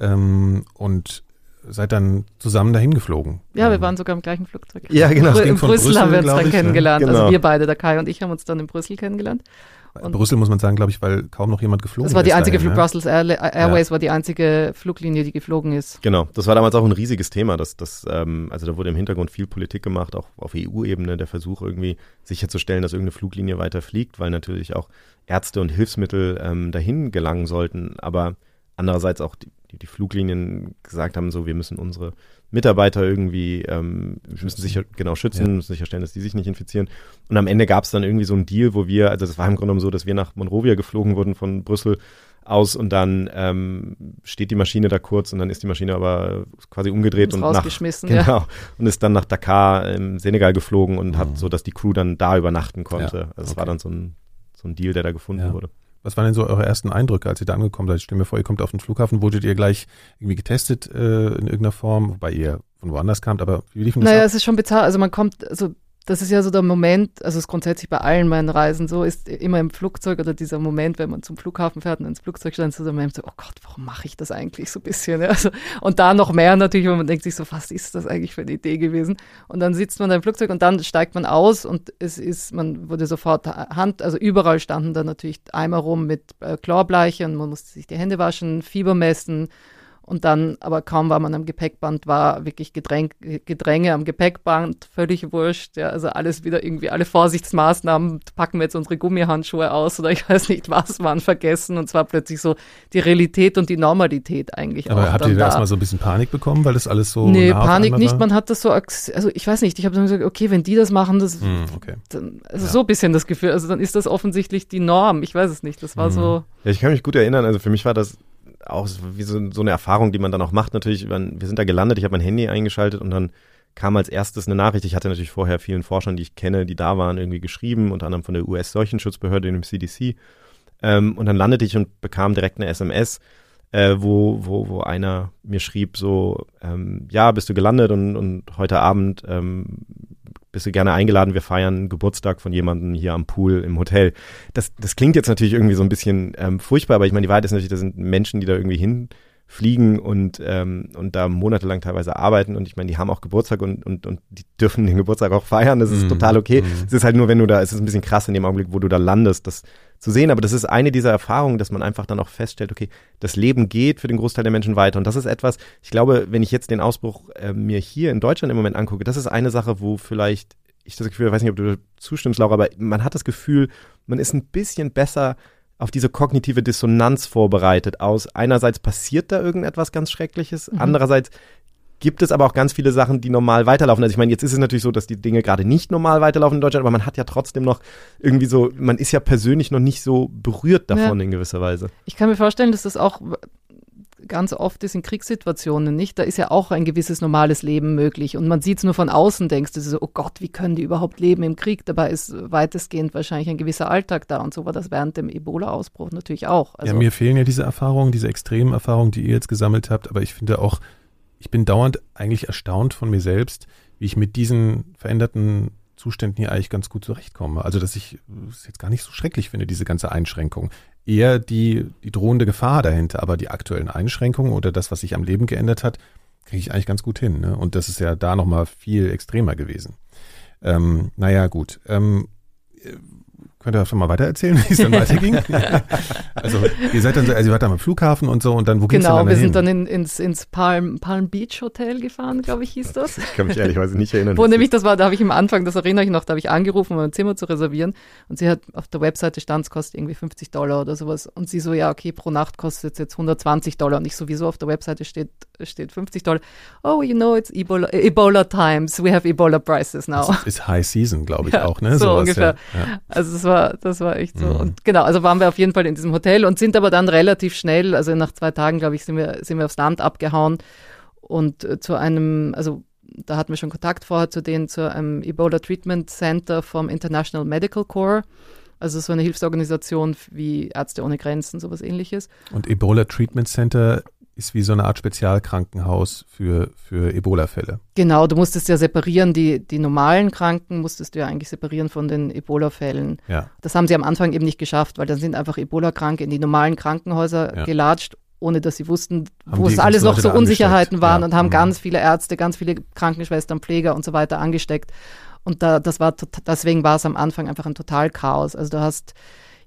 ähm, und seid dann zusammen dahin geflogen. Ja, wir ähm, waren sogar im gleichen Flugzeug. Ja, genau. In Brüssel, Brüssel haben wir uns dann ich, ne? kennengelernt. Also genau. Also wir beide, der Kai und ich, haben uns dann in Brüssel kennengelernt. Und Brüssel muss man sagen, glaube ich, weil kaum noch jemand geflogen ist. Das war die einzige dahin, ne? Brussels Air, Airways ja. war die einzige Fluglinie, die geflogen ist. Genau, das war damals auch ein riesiges Thema. Das, das, ähm, also da wurde im Hintergrund viel Politik gemacht, auch auf EU-Ebene der Versuch irgendwie sicherzustellen, dass irgendeine Fluglinie weiter fliegt, weil natürlich auch Ärzte und Hilfsmittel ähm, dahin gelangen sollten. Aber andererseits auch die, die, die Fluglinien gesagt haben, so wir müssen unsere Mitarbeiter irgendwie, ähm, müssen sicher genau schützen, ja. müssen sicherstellen, dass die sich nicht infizieren. Und am Ende gab es dann irgendwie so einen Deal, wo wir, also das war im Grunde genommen so, dass wir nach Monrovia geflogen wurden von Brüssel aus und dann ähm, steht die Maschine da kurz und dann ist die Maschine aber quasi umgedreht und nach genau ja. und ist dann nach Dakar im Senegal geflogen und mhm. hat so, dass die Crew dann da übernachten konnte. Ja. Also es war dann so ein so ein Deal, der da gefunden wurde. Was waren denn so eure ersten Eindrücke, als ihr da angekommen seid? Stell mir vor, ihr kommt auf den Flughafen, wurdet ihr gleich irgendwie getestet äh, in irgendeiner Form, wobei ihr von woanders kamt, aber wie liefen das Naja, ab? es ist schon bizarr. Also man kommt, also das ist ja so der Moment, also es ist grundsätzlich bei allen meinen Reisen so, ist immer im Flugzeug oder dieser Moment, wenn man zum Flughafen fährt und ins Flugzeug steigt, so Moment so, oh Gott, warum mache ich das eigentlich so ein bisschen? Also, und da noch mehr natürlich, wo man denkt sich so, was ist das eigentlich für eine Idee gewesen? Und dann sitzt man da im Flugzeug und dann steigt man aus und es ist, man wurde sofort Hand, also überall standen da natürlich Eimer rum mit äh, Chlorbleiche und man musste sich die Hände waschen, Fieber messen. Und dann, aber kaum war man am Gepäckband, war wirklich Gedräng, Gedränge am Gepäckband, völlig wurscht. Ja, also alles wieder irgendwie, alle Vorsichtsmaßnahmen, packen wir jetzt unsere Gummihandschuhe aus oder ich weiß nicht was, waren vergessen. Und zwar plötzlich so die Realität und die Normalität eigentlich aber habt ihr da erstmal so ein bisschen Panik bekommen, weil das alles so Nee, Panik nicht, war? man hat das so, also ich weiß nicht, ich habe dann gesagt, okay, wenn die das machen, das, Hm, okay. dann, also Ja. so ein bisschen das Gefühl, also dann ist das offensichtlich die Norm, ich weiß es nicht, das war Mhm. so, Ja, ich kann mich gut erinnern. Also für mich war das auch so wie so, so eine Erfahrung, die man dann auch macht. Natürlich, wir sind da gelandet, ich habe mein Handy eingeschaltet und dann kam als erstes eine Nachricht. Ich hatte natürlich vorher vielen Forschern, die ich kenne, die da waren, irgendwie geschrieben, unter anderem von der US-Seuchenschutzbehörde, dem CDC. Ähm, und dann landete ich und bekam direkt eine SMS, äh, wo, wo, wo einer mir schrieb so, ähm, ja, bist du gelandet und, und heute Abend ähm, bist du gerne eingeladen, wir feiern Geburtstag von jemandem hier am Pool im Hotel. Das, das klingt jetzt natürlich irgendwie so ein bisschen ähm, furchtbar, aber ich meine, die Wahrheit ist natürlich, das sind Menschen, die da irgendwie hinfliegen und, ähm, und da monatelang teilweise arbeiten und ich meine, die haben auch Geburtstag und, und, und die dürfen den Geburtstag auch feiern, das ist Mhm. total okay. Mhm. Es ist halt nur, wenn du da, es ist ein bisschen krass in dem Augenblick, wo du da landest, das zu sehen, aber das ist eine dieser Erfahrungen, dass man einfach dann auch feststellt, okay, das Leben geht für den Großteil der Menschen weiter und das ist etwas, ich glaube, wenn ich jetzt den Ausbruch äh, mir hier in Deutschland im Moment angucke, das ist eine Sache, wo vielleicht ich das Gefühl, ich weiß nicht, ob du zustimmst, Laura, aber man hat das Gefühl, man ist ein bisschen besser auf diese kognitive Dissonanz vorbereitet aus. Einerseits passiert da irgendetwas ganz Schreckliches, Mhm. andererseits gibt es aber auch ganz viele Sachen, die normal weiterlaufen. Also ich meine, jetzt ist es natürlich so, dass die Dinge gerade nicht normal weiterlaufen in Deutschland, aber man hat ja trotzdem noch irgendwie so, man ist ja persönlich noch nicht so berührt davon in gewisser Weise. Ich kann mir vorstellen, dass das auch ganz oft ist in Kriegssituationen, nicht? Da ist ja auch ein gewisses normales Leben möglich und man sieht es nur von außen, denkst du so, oh Gott, wie können die überhaupt leben im Krieg? Dabei ist weitestgehend wahrscheinlich ein gewisser Alltag da und so war das während dem Ebola-Ausbruch natürlich auch. Also, ja, mir fehlen ja diese Erfahrungen, diese extremen Erfahrungen, die ihr jetzt gesammelt habt, aber ich finde auch, ich bin dauernd eigentlich erstaunt von mir selbst, wie ich mit diesen veränderten Zuständen hier eigentlich ganz gut zurechtkomme. Also, dass ich es jetzt gar nicht so schrecklich finde, diese ganze Einschränkung. Eher die, die drohende Gefahr dahinter, aber die aktuellen Einschränkungen oder das, was sich am Leben geändert hat, kriege ich eigentlich ganz gut hin. Ne? Und das ist ja da nochmal viel extremer gewesen. Ähm, naja, gut. Ähm, äh, könnt ihr schon mal weiter erzählen, wie es dann weiterging? also ihr seid dann, so- also ihr wart dann am Flughafen und so und dann, wo ging's Genau, denn wir dann sind dann in, ins, ins Palm, Palm Beach Hotel gefahren, glaube ich, hieß das. Ich kann mich ehrlicherweise nicht erinnern. Wo nämlich das war, da habe ich am Anfang, das erinnere ich noch, da habe ich angerufen, um ein Zimmer zu reservieren. Und sie hat auf der Webseite stand, es kostet irgendwie 50 Dollar oder sowas. Und sie so, ja, okay, pro Nacht kostet es jetzt 120 Dollar. Und ich sowieso auf der Webseite steht, steht 50 Dollar. Oh, you know, it's Ebola, Ebola times. We have Ebola prices now. Das ist High Season, glaube ich Ja, auch, ne? so Sowas, ungefähr. Ja. Ja. Also das war, das war echt so. Mhm. Und genau, also waren wir auf jeden Fall in diesem Hotel und sind aber dann relativ schnell, also nach zwei Tagen, glaube ich, sind wir, sind wir aufs Land abgehauen und äh, zu einem, also da hatten wir schon Kontakt vorher zu denen, zu einem Ebola Treatment Center vom International Medical Corps. Also so eine Hilfsorganisation wie Ärzte ohne Grenzen, sowas ähnliches. Und Ebola Treatment Center ist wie so eine Art Spezialkrankenhaus für, für Ebola-Fälle. Genau, du musstest ja separieren, die, die normalen Kranken musstest du ja eigentlich separieren von den Ebola-Fällen. Ja. Das haben sie am Anfang eben nicht geschafft, weil dann sind einfach Ebola-Kranke in die normalen Krankenhäuser Ja. gelatscht, ohne dass sie wussten, Haben wo es alles noch so Unsicherheiten waren ja. und haben Mhm. ganz viele Ärzte, ganz viele Krankenschwestern, Pfleger und so weiter angesteckt. Und da, das war, deswegen war es am Anfang einfach ein Totalchaos. Also du hast,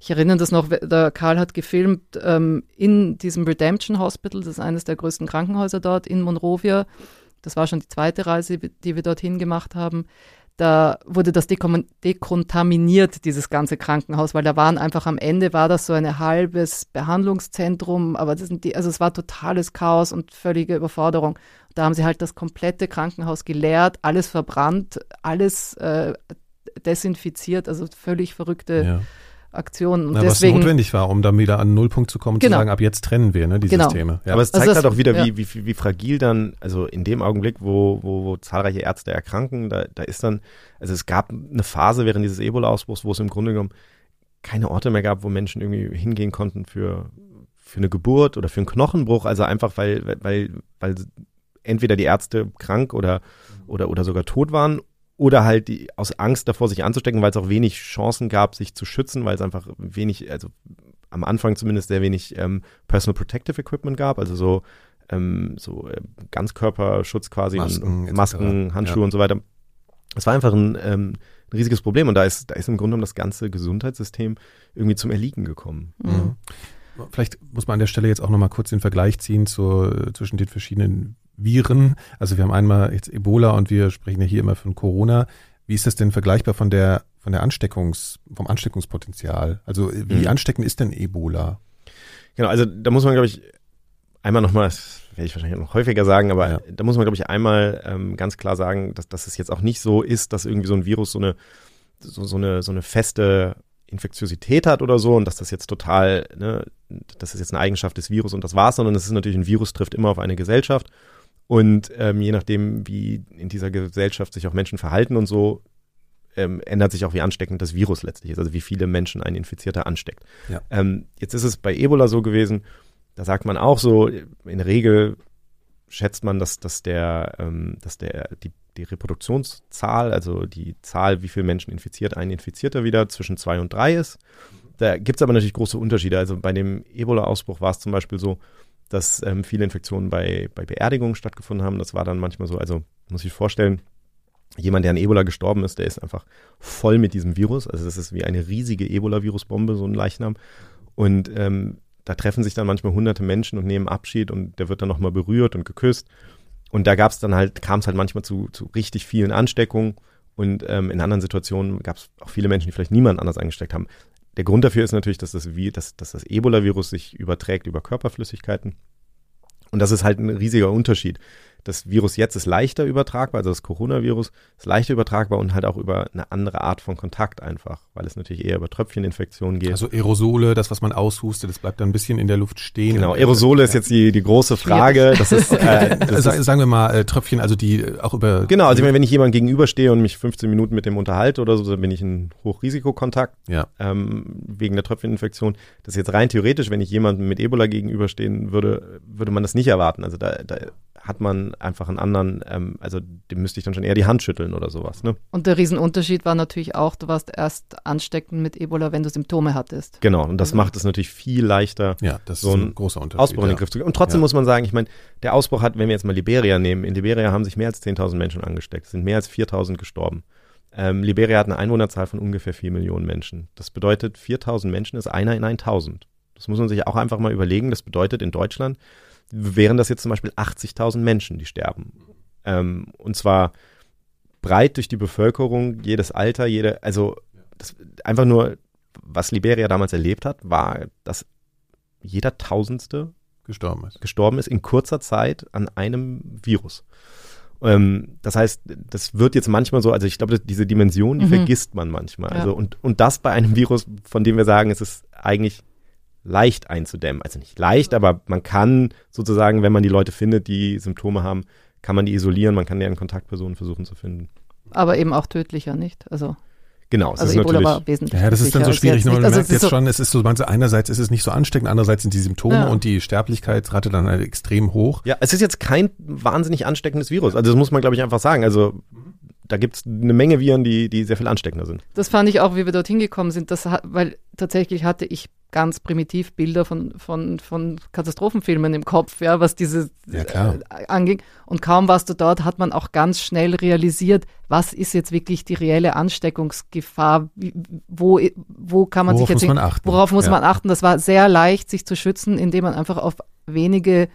ich erinnere das noch, der Karl hat gefilmt ähm, in diesem Redemption Hospital, das ist eines der größten Krankenhäuser dort in Monrovia. Das war schon die zweite Reise, die wir dorthin gemacht haben. Da wurde das dekontaminiert, dieses ganze Krankenhaus, weil da waren einfach am Ende war das so ein halbes Behandlungszentrum, aber das sind die, also es war totales Chaos und völlige Überforderung. Da haben sie halt das komplette Krankenhaus geleert, alles verbrannt, alles äh, desinfiziert, also völlig verrückte ja. Aktionen. Und Na, was deswegen, notwendig war, um dann wieder an den Nullpunkt zu kommen und Genau. zu sagen, ab jetzt trennen wir ne, die Genau. Systeme. Ja. Aber es Also zeigt das- halt auch wieder, ja. wie, wie, wie fragil dann, also in dem Augenblick, wo, wo, wo zahlreiche Ärzte erkranken, da, da ist dann, also es gab eine Phase während dieses Ebola-Ausbruchs, wo es im Grunde genommen keine Orte mehr gab, wo Menschen irgendwie hingehen konnten für, für eine Geburt oder für einen Knochenbruch. Also einfach, weil, weil, weil entweder die Ärzte krank oder, oder, oder sogar tot waren oder halt die, aus Angst davor, sich anzustecken, weil es auch wenig Chancen gab, sich zu schützen, weil es einfach wenig, also am Anfang zumindest sehr wenig ähm, Personal Protective Equipment gab, also so, ähm, so äh, Ganzkörperschutz quasi Masken, Masken, Handschuhe ja. und so weiter. Es war einfach ein, ähm, ein riesiges Problem und da ist, da ist im Grunde genommen das ganze Gesundheitssystem irgendwie zum Erliegen gekommen. Mhm. Vielleicht muss man an der Stelle jetzt auch nochmal kurz den Vergleich ziehen zu, zwischen den verschiedenen Viren. Also wir haben einmal jetzt Ebola und wir sprechen ja hier immer von Corona. Wie ist das denn vergleichbar von der, von der Ansteckungs, vom Ansteckungspotenzial? Also wie mhm. ansteckend ist denn Ebola? Genau, also da muss man, glaube ich, einmal nochmal, das werde ich wahrscheinlich noch häufiger sagen, aber ja. da muss man, glaube ich, einmal ähm, ganz klar sagen, dass, dass es jetzt auch nicht so ist, dass irgendwie so ein Virus so eine, so, so eine, so eine feste Infektiosität hat oder so und dass das jetzt total, ne, das ist jetzt eine Eigenschaft des Virus und das war's, sondern es ist natürlich ein Virus trifft immer auf eine Gesellschaft und ähm, je nachdem, wie in dieser Gesellschaft sich auch Menschen verhalten und so, ähm, ändert sich auch, wie ansteckend das Virus letztlich ist, also wie viele Menschen ein Infizierter ansteckt. Ja. Ähm, jetzt ist es bei Ebola so gewesen, da sagt man auch so, in der Regel schätzt man, dass, dass der, ähm, dass der, die, die Reproduktionszahl, also die Zahl, wie viele Menschen infiziert ein Infizierter wieder, zwischen zwei und drei ist. Da gibt es aber natürlich große Unterschiede. Also bei dem Ebola-Ausbruch war es zum Beispiel so, dass ähm, viele Infektionen bei, bei Beerdigungen stattgefunden haben. Das war dann manchmal so, also muss ich vorstellen, jemand, der an Ebola gestorben ist, der ist einfach voll mit diesem Virus. Also das ist wie eine riesige Ebola-Virusbombe, so ein Leichnam. Und ähm, da treffen sich dann manchmal hunderte Menschen und nehmen Abschied und der wird dann nochmal berührt und geküsst. Und da gab es dann halt, kam es halt manchmal zu, zu richtig vielen Ansteckungen. Und ähm, in anderen Situationen gab es auch viele Menschen, die vielleicht niemand anders angesteckt haben. Der Grund dafür ist natürlich, dass das, dass, dass das Ebola-Virus sich überträgt über Körperflüssigkeiten. Und das ist halt ein riesiger Unterschied das Virus jetzt ist leichter übertragbar, also das Coronavirus ist leichter übertragbar und halt auch über eine andere Art von Kontakt einfach, weil es natürlich eher über Tröpfcheninfektionen geht. Also Aerosole, das, was man aushustet, das bleibt dann ein bisschen in der Luft stehen. Genau, Aerosole ist jetzt die, die große Frage. Das ist, äh, das ist, sagen wir mal, äh, Tröpfchen, also die auch über... Genau, also ich meine, wenn ich jemandem gegenüberstehe und mich 15 Minuten mit dem unterhalte oder so, dann bin ich in Hochrisikokontakt ja. ähm, wegen der Tröpfcheninfektion. Das ist jetzt rein theoretisch, wenn ich jemandem mit Ebola gegenüberstehen würde, würde man das nicht erwarten. Also da, da hat man einfach einen anderen, ähm, also dem müsste ich dann schon eher die Hand schütteln oder sowas. Ne? Und der Riesenunterschied war natürlich auch, du warst erst ansteckend mit Ebola, wenn du Symptome hattest. Genau, und das also. macht es natürlich viel leichter, ja, das so ein, ein großer Unterschied, Ausbruch in den Griff zu kriegen. Und trotzdem ja. muss man sagen, ich meine, der Ausbruch hat, wenn wir jetzt mal Liberia nehmen, in Liberia haben sich mehr als 10.000 Menschen angesteckt, es sind mehr als 4.000 gestorben. Ähm, Liberia hat eine Einwohnerzahl von ungefähr 4 Millionen Menschen. Das bedeutet, 4.000 Menschen ist einer in 1.000. Das muss man sich auch einfach mal überlegen. Das bedeutet in Deutschland, wären das jetzt zum Beispiel 80.000 Menschen, die sterben. Ähm, und zwar breit durch die Bevölkerung, jedes Alter, jede, also das, einfach nur, was Liberia damals erlebt hat, war, dass jeder Tausendste gestorben ist. gestorben ist in kurzer Zeit an einem Virus. Ähm, das heißt, das wird jetzt manchmal so, also ich glaube, diese Dimension, die mhm. vergisst man manchmal. Ja. Also und, und das bei einem Virus, von dem wir sagen, es ist eigentlich leicht einzudämmen. Also nicht leicht, aber man kann sozusagen, wenn man die Leute findet, die Symptome haben, kann man die isolieren, man kann deren Kontaktpersonen versuchen zu finden. Aber eben auch tödlicher, nicht? Also Genau, es also ist Ebola natürlich, war wesentlich Ja, das ist dann so schwierig. Man also merkt jetzt so schon, es ist so, meinst du, einerseits ist es nicht so ansteckend, andererseits sind die Symptome ja. und die Sterblichkeitsrate dann halt extrem hoch. Ja, es ist jetzt kein wahnsinnig ansteckendes Virus. Also das muss man, glaube ich, einfach sagen. Also da gibt es eine Menge Viren, die, die sehr viel ansteckender sind. Das fand ich auch, wie wir dorthin gekommen sind, das, weil tatsächlich hatte ich ganz primitiv Bilder von, von, von Katastrophenfilmen im Kopf, ja, was diese ja, äh, anging. Und kaum warst du dort, hat man auch ganz schnell realisiert, was ist jetzt wirklich die reelle Ansteckungsgefahr, wo, wo kann man worauf sich jetzt, muss man achten? worauf muss ja. man achten? Das war sehr leicht, sich zu schützen, indem man einfach auf wenige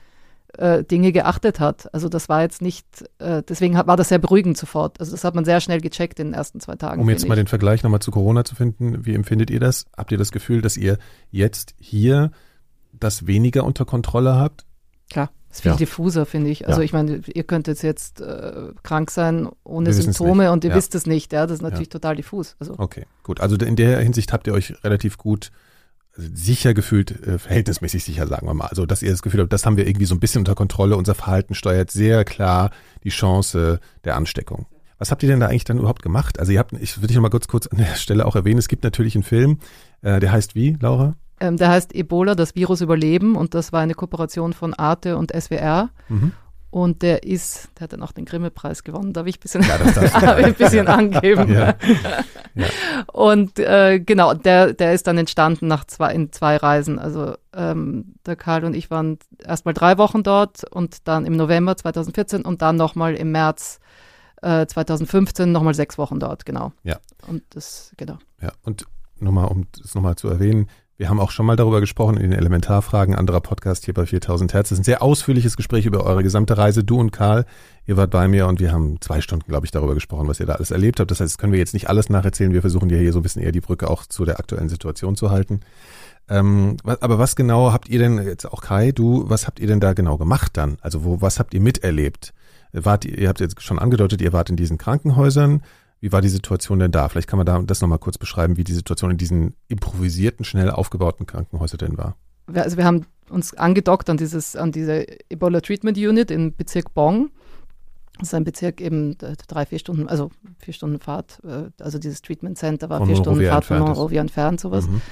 äh, Dinge geachtet hat. Also das war jetzt nicht, äh, deswegen hat, war das sehr beruhigend sofort. Also das hat man sehr schnell gecheckt in den ersten zwei Tagen. Um jetzt mal den Vergleich nochmal zu Corona zu finden, wie empfindet ihr das? Habt ihr das Gefühl, dass ihr jetzt hier das weniger unter Kontrolle habt? Klar. Das ist viel ja. diffuser, finde ich. Also ja. ich meine, ihr könntet jetzt äh, krank sein ohne Symptome und ihr ja. wisst es nicht. Ja, das ist natürlich total diffus. Also. Okay, gut. Also in der Hinsicht habt ihr euch relativ gut sicher gefühlt, äh, verhältnismäßig sicher, sagen wir mal. Also, dass ihr das Gefühl habt, das haben wir irgendwie so ein bisschen unter Kontrolle. Unser Verhalten steuert sehr klar die Chance der Ansteckung. Was habt ihr denn da eigentlich dann überhaupt gemacht? Also ihr habt, ich würde dich noch mal kurz kurz an der Stelle auch erwähnen, es gibt natürlich einen Film, äh, der heißt wie, Laura? Ähm, der heißt Ebola, das Virus überleben und das war eine Kooperation von Arte und SWR. Mhm. Und der ist, der hat dann auch den Grimme-Preis gewonnen. Darf ich ein bisschen, Ja, das ein bisschen angeben? Ja. Und äh, genau, der, der ist dann entstanden nach zwei, in zwei Reisen. Also ähm, der Karl und ich waren erstmal drei Wochen dort und dann im November 2014 und dann nochmal im März äh, 2015 nochmal sechs Wochen dort, genau. Ja. Und das, genau. Ja, und nochmal, um das nochmal zu erwähnen, wir haben auch schon mal darüber gesprochen in den Elementarfragen, anderer Podcast hier bei 4000 Hertz. Das ist ein sehr ausführliches Gespräch über eure gesamte Reise. Du und Karl, ihr wart bei mir und wir haben zwei Stunden, glaube ich, darüber gesprochen, was ihr da alles erlebt habt. Das heißt, das können wir jetzt nicht alles nacherzählen. Wir versuchen dir hier so ein bisschen eher die Brücke auch zu der aktuellen Situation zu halten. Ähm, aber was genau habt ihr denn, jetzt auch Kai, du, was habt ihr denn da genau gemacht dann? Also wo, was habt ihr miterlebt? Wart, ihr habt jetzt schon angedeutet, ihr wart in diesen Krankenhäusern. Wie war die Situation denn da? Vielleicht kann man da das nochmal kurz beschreiben, wie die Situation in diesen improvisierten, schnell aufgebauten Krankenhäusern denn war. Also wir haben uns angedockt an dieses, an diese Ebola Treatment Unit im Bezirk Bong. Das ist ein Bezirk eben drei, vier Stunden, also vier Stunden Fahrt, äh, also dieses Treatment Center war Von vier Stunden Fahrt von. Monrovia entfernt, sowas. Mhm.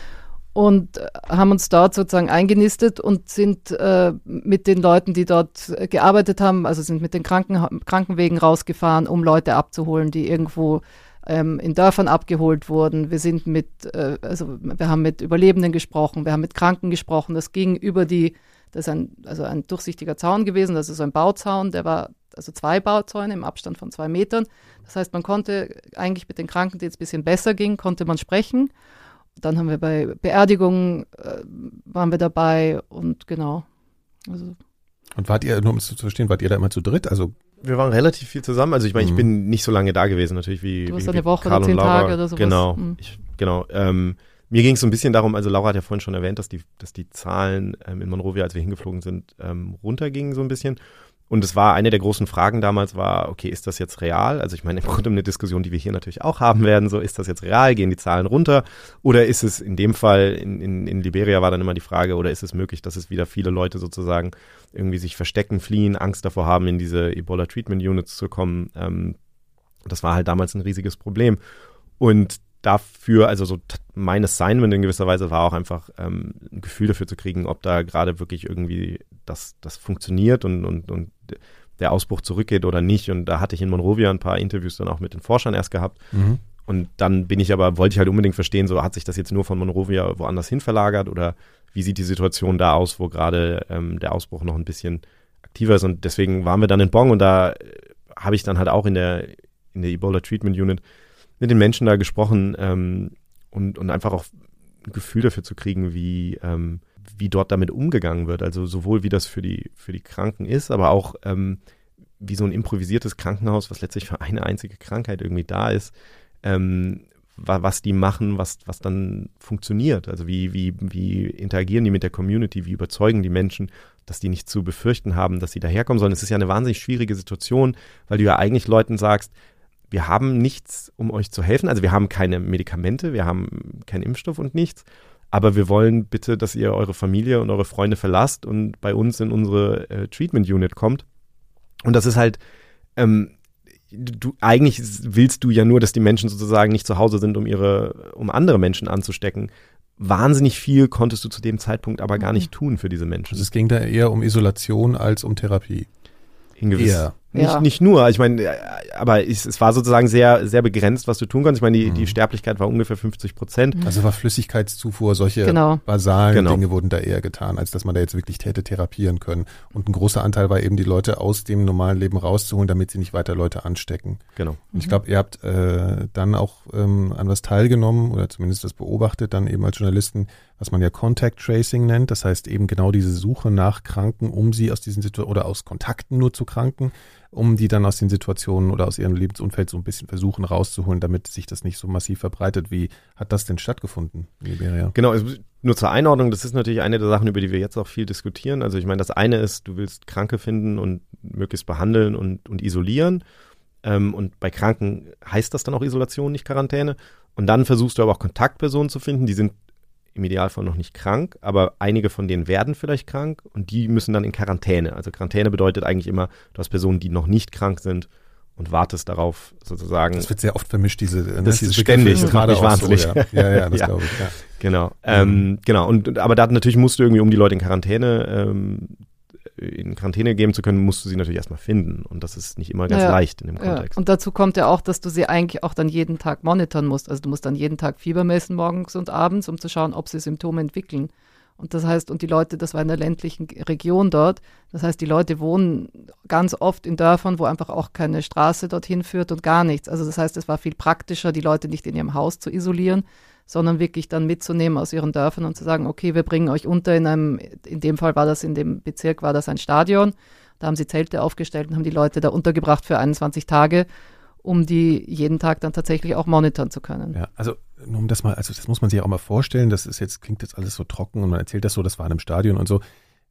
Und äh, haben uns dort sozusagen eingenistet und sind äh, mit den Leuten, die dort äh, gearbeitet haben, also sind mit den Kranken, Krankenwegen rausgefahren, um Leute abzuholen, die irgendwo ähm, in Dörfern abgeholt wurden. Wir sind mit, äh, also wir haben mit Überlebenden gesprochen, wir haben mit Kranken gesprochen. Das ging über die, das ist ein, also ein durchsichtiger Zaun gewesen, das ist so ein Bauzaun, der war also zwei Bauzäune im Abstand von zwei Metern. Das heißt, man konnte eigentlich mit den Kranken, denen es ein bisschen besser ging, konnte man sprechen. Dann haben wir bei Beerdigungen äh, waren wir dabei und genau. Also Und wart ihr, nur um es zu verstehen, wart ihr da immer zu dritt? Also Wir waren relativ viel zusammen. Also ich meine, Mhm. ich bin nicht so lange da gewesen, natürlich wie, Du warst wie, eine Woche Karl oder und zehn Laura. Tage oder sowas. Genau, Mhm. ich, genau. Ähm, mir ging es so ein bisschen darum, also Laura hat ja vorhin schon erwähnt, dass die, dass die Zahlen ähm, in Monrovia, als wir hingeflogen sind, ähm, runtergingen so ein bisschen. Und es war eine der großen Fragen damals war, okay, ist das jetzt real? Also ich meine, im Grunde eine Diskussion, die wir hier natürlich auch haben werden, so ist das jetzt real? Gehen die Zahlen runter? Oder ist es in dem Fall, in, in, in Liberia war dann immer die Frage, oder ist es möglich, dass es wieder viele Leute sozusagen irgendwie sich verstecken, fliehen, Angst davor haben, in diese Ebola Treatment Units zu kommen? Ähm, das war halt damals ein riesiges Problem. Und dafür, also so mein Assignment in gewisser Weise war auch einfach ähm, ein Gefühl dafür zu kriegen, ob da gerade wirklich irgendwie das, das funktioniert und, und, und der Ausbruch zurückgeht oder nicht. Und da hatte ich in Monrovia ein paar Interviews dann auch mit den Forschern erst gehabt. mhm. Und dann bin ich aber, wollte ich halt unbedingt verstehen, so hat sich das jetzt nur von Monrovia woanders hin verlagert oder wie sieht die Situation da aus, wo gerade ähm, der Ausbruch noch ein bisschen aktiver ist. Und deswegen waren wir dann in Bong und da äh, habe ich dann halt auch in der, in der Ebola Treatment Unit mit den Menschen da gesprochen ähm, und, und einfach auch ein Gefühl dafür zu kriegen, wie, ähm, wie dort damit umgegangen wird. Also sowohl wie das für die, für die Kranken ist, aber auch ähm, wie so ein improvisiertes Krankenhaus, was letztlich für eine einzige Krankheit irgendwie da ist, ähm, wa was die machen, was, was dann funktioniert. Also wie, wie, wie interagieren die mit der Community, wie überzeugen die Menschen, dass die nicht zu befürchten haben, dass sie daherkommen sollen. Es ist ja eine wahnsinnig schwierige Situation, weil du ja eigentlich Leuten sagst, wir haben nichts, um euch zu helfen. Also wir haben keine Medikamente, wir haben keinen Impfstoff und nichts. Aber wir wollen bitte, dass ihr eure Familie und eure Freunde verlasst und bei uns in unsere äh, Treatment Unit kommt. Und das ist halt, ähm, du eigentlich willst du ja nur, dass die Menschen sozusagen nicht zu Hause sind, um ihre, um andere Menschen anzustecken. Wahnsinnig viel konntest du zu dem Zeitpunkt aber gar Mhm. nicht tun für diese Menschen. also es ging da eher um Isolation als um Therapie. in gewiss, Eher. Nicht, Ja. nicht nur, ich meine, äh, aber es, es war sozusagen sehr, sehr begrenzt, was du tun kannst. Ich meine, die, Mhm. die Sterblichkeit war ungefähr 50 Prozent. Also war Flüssigkeitszufuhr, solche Genau. basalen Genau. Dinge wurden da eher getan, als dass man da jetzt wirklich hätte therapieren können. Und ein großer Anteil war eben, die Leute aus dem normalen Leben rauszuholen, damit sie nicht weiter Leute anstecken. Genau. Und ich glaube, ihr habt äh, dann auch ähm, an was teilgenommen oder zumindest das beobachtet, dann eben als Journalisten, was man ja Contact Tracing nennt. Das heißt eben genau diese Suche nach Kranken, um sie aus diesen Situationen oder aus Kontakten nur zu Kranken, um die dann aus den Situationen oder aus ihrem Lebensumfeld so ein bisschen versuchen rauszuholen, damit sich das nicht so massiv verbreitet. Wie hat das denn stattgefunden in Liberia? Genau, es- nur zur Einordnung, das ist natürlich eine der Sachen, über die wir jetzt auch viel diskutieren. Also ich meine, das eine ist, du willst Kranke finden und möglichst behandeln und, und isolieren. Ähm, und bei Kranken heißt das dann auch Isolation, nicht Quarantäne. Und dann versuchst du aber auch Kontaktpersonen zu finden, die sind im Idealfall noch nicht krank, aber einige von denen werden vielleicht krank und die müssen dann in Quarantäne. Also Quarantäne bedeutet eigentlich immer, du hast Personen, die noch nicht krank sind und wartest darauf sozusagen. Das wird sehr oft vermischt, diese ne, das diese ist ständig, das gerade wahnsinnig. So, ja. ja, ja, das ja. glaube ich. Ja. Genau, ähm, genau. Und aber da natürlich musst du irgendwie, um die Leute in Quarantäne ähm, in Quarantäne geben zu können, musst du sie natürlich erstmal finden. Und das ist nicht immer ganz ja, leicht in dem Kontext. Ja. Und dazu kommt ja auch, dass du sie eigentlich auch dann jeden Tag monitoren musst. Also du musst dann jeden Tag Fieber messen morgens und abends, um zu schauen, ob sie Symptome entwickeln. Und das heißt, und die Leute, das war in der ländlichen Region dort, das heißt, die Leute wohnen ganz oft in Dörfern, wo einfach auch keine Straße dorthin führt und gar nichts. Also das heißt, es war viel praktischer, die Leute nicht in ihrem Haus zu isolieren, sondern wirklich dann mitzunehmen aus ihren Dörfern und zu sagen, okay, wir bringen euch unter in einem, in dem Fall war das in dem Bezirk, war das ein Stadion. Da haben sie Zelte aufgestellt und haben die Leute da untergebracht für 21 Tage, um die jeden Tag dann tatsächlich auch monitoren zu können. Ja, also nur um das mal, also das muss man sich auch mal vorstellen, das ist jetzt, klingt jetzt alles so trocken und man erzählt das so, das war in einem Stadion und so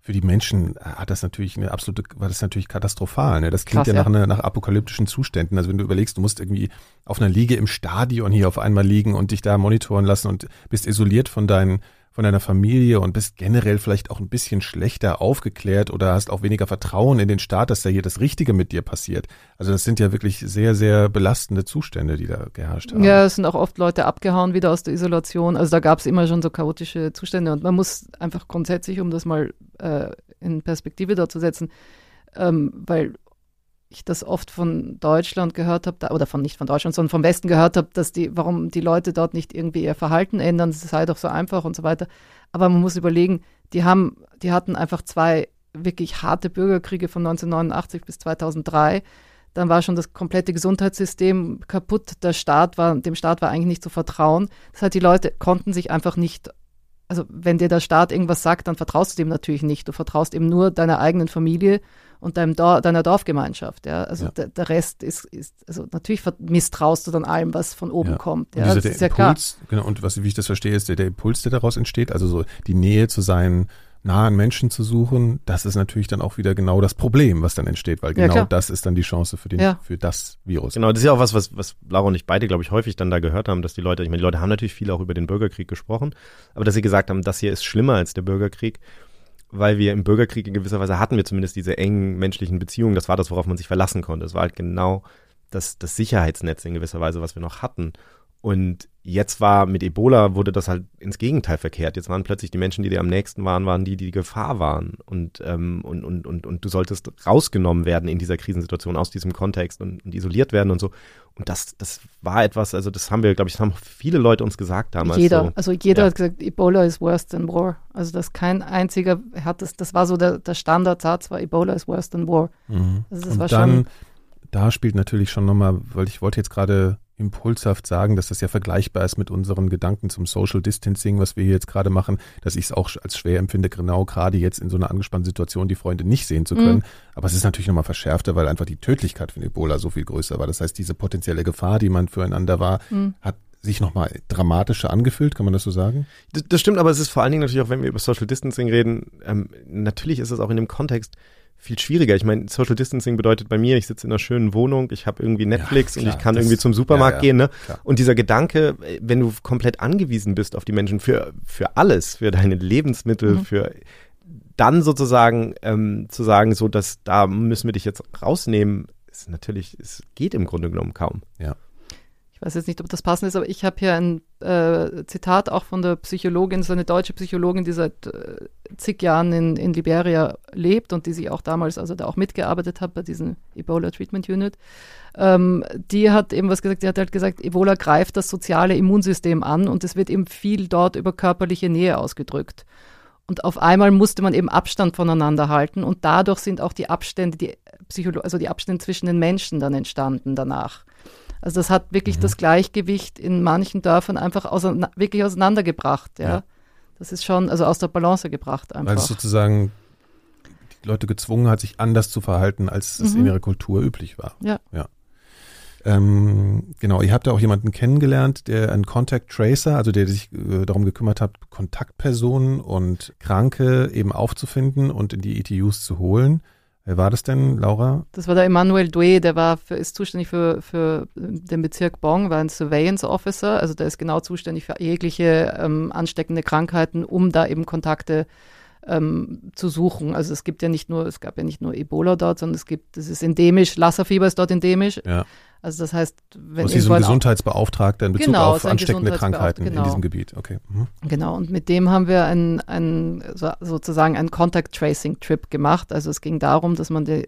für die Menschen hat das natürlich eine absolute, war das natürlich katastrophal. Ne? Das klingt Krass, ja, nach, Eine, nach apokalyptischen Zuständen. Also wenn du überlegst, du musst irgendwie auf einer Liege im Stadion hier auf einmal liegen und dich da monitoren lassen und bist isoliert von deinen von deiner Familie und bist generell vielleicht auch ein bisschen schlechter aufgeklärt oder hast auch weniger Vertrauen in den Staat, dass da hier das Richtige mit dir passiert. Also das sind ja wirklich sehr, sehr belastende Zustände, die da geherrscht haben. Ja, es sind auch oft Leute abgehauen wieder aus der Isolation. Also da gab es immer schon so chaotische Zustände und man muss einfach grundsätzlich, um das mal äh, in Perspektive dort zu setzen, ähm, weil ich das oft von Deutschland gehört habe, oder von nicht von Deutschland, sondern vom Westen gehört habe, dass die, warum die Leute dort nicht irgendwie ihr Verhalten ändern, es sei doch so einfach und so weiter. Aber man muss überlegen, die haben, die hatten einfach zwei wirklich harte Bürgerkriege von 1989 bis 2003. Dann war schon das komplette Gesundheitssystem kaputt. Der Staat war, dem Staat war eigentlich nicht zu vertrauen. Das heißt, die Leute konnten sich einfach nicht also wenn dir der Staat irgendwas sagt, dann vertraust du dem natürlich nicht. Du vertraust eben nur deiner eigenen Familie und deinem Dor deiner Dorfgemeinschaft. Ja? Also ja. Der, der, Rest ist, ist, also natürlich misstraust du dann allem, was von oben ja. kommt. Ja? Und das ist ja Impuls, klar. Genau, und was, wie ich das verstehe, ist der, der Impuls, der daraus entsteht, also so die Nähe zu seinen nahen Menschen zu suchen, das ist natürlich dann auch wieder genau das Problem, was dann entsteht, weil genau ja, das ist dann die Chance für den, ja. für das Virus. Genau, das ist ja auch was, was, was Laura und ich beide, glaube ich, häufig dann da gehört haben, dass die Leute, ich meine, die Leute haben natürlich viel auch über den Bürgerkrieg gesprochen, aber dass sie gesagt haben, das hier ist schlimmer als der Bürgerkrieg weil wir im Bürgerkrieg in gewisser Weise hatten wir zumindest diese engen menschlichen Beziehungen. Das war das, worauf man sich verlassen konnte. Es war halt genau das, das Sicherheitsnetz in gewisser Weise, was wir noch hatten. Und jetzt war mit Ebola wurde das halt ins Gegenteil verkehrt. Jetzt waren plötzlich die Menschen, die dir am nächsten waren, waren die, die die Gefahr waren. Und, ähm, und, und, und, und du solltest rausgenommen werden in dieser Krisensituation aus diesem Kontext und, und isoliert werden und so. Und das, das war etwas, also das haben wir, glaube ich, das haben viele Leute uns gesagt damals. Jeder, so. also jeder ja. hat gesagt, Ebola is worse than war. Also das kein einziger hat das, das war so der, der Standardsatz, war Ebola is worse than war. Mhm. Also das und war dann, schon, da spielt natürlich schon nochmal, weil ich wollte jetzt gerade impulshaft sagen, dass das ja vergleichbar ist mit unseren Gedanken zum Social Distancing, was wir hier jetzt gerade machen, dass ich es auch als schwer empfinde, genau gerade jetzt in so einer angespannten Situation die Freunde nicht sehen zu können. Mhm. Aber es ist natürlich nochmal verschärfter, weil einfach die Tödlichkeit von Ebola so viel größer war. Das heißt, diese potenzielle Gefahr, die man füreinander war, mhm. hat sich nochmal dramatischer angefühlt, kann man das so sagen? Das, das, stimmt, aber es ist vor allen Dingen natürlich auch, wenn wir über Social Distancing reden, ähm, natürlich ist es auch in dem Kontext, viel schwieriger. Ich meine, Social Distancing bedeutet bei mir, ich sitze in einer schönen Wohnung, ich habe irgendwie Netflix ja, klar, und ich kann irgendwie zum Supermarkt ja, ja, gehen. Ne? Und dieser Gedanke, wenn du komplett angewiesen bist auf die Menschen für, für alles, für deine Lebensmittel, mhm. für dann sozusagen ähm, zu sagen, so dass da müssen wir dich jetzt rausnehmen, ist natürlich, es geht im Grunde genommen kaum. Ja weiß jetzt nicht, ob das passend ist, aber ich habe hier ein äh, Zitat auch von der Psychologin, so eine deutsche Psychologin, die seit äh, zig Jahren in, in Liberia lebt und die sich auch damals, also da auch mitgearbeitet hat bei diesem Ebola Treatment Unit. Ähm, die hat eben was gesagt, die hat halt gesagt, Ebola greift das soziale Immunsystem an und es wird eben viel dort über körperliche Nähe ausgedrückt. Und auf einmal musste man eben Abstand voneinander halten und dadurch sind auch die Abstände, die Psycholo also die Abstände zwischen den Menschen dann entstanden danach. Also das hat wirklich mhm. das Gleichgewicht in manchen Dörfern einfach auseinander, wirklich auseinandergebracht, ja? ja. Das ist schon, also aus der Balance gebracht einfach. Weil es sozusagen die Leute gezwungen hat, sich anders zu verhalten, als es mhm. in ihrer Kultur üblich war. Ja. ja. Ähm, genau, ihr habt da auch jemanden kennengelernt, der ein Contact Tracer, also der sich äh, darum gekümmert hat, Kontaktpersonen und Kranke eben aufzufinden und in die ETUs zu holen. Wer war das denn, Laura? Das war der Emmanuel Doué, der war für, ist zuständig für, für den Bezirk Bong, war ein Surveillance Officer, also der ist genau zuständig für jegliche ähm, ansteckende Krankheiten, um da eben Kontakte ähm, zu suchen. Also es gibt ja nicht nur, es gab ja nicht nur Ebola dort, sondern es gibt, es ist endemisch, Lassa-Fieber ist dort endemisch. Ja. Also das heißt, wenn ist so ein Gesundheitsbeauftragter in Bezug Genau, auf ansteckende Krankheiten Gesundheitsbeauftragter, in genau. diesem Gebiet. Okay. Mhm. Genau, und mit dem haben wir ein, ein, so, sozusagen einen Contact Tracing Trip gemacht. Also es ging darum, dass man die,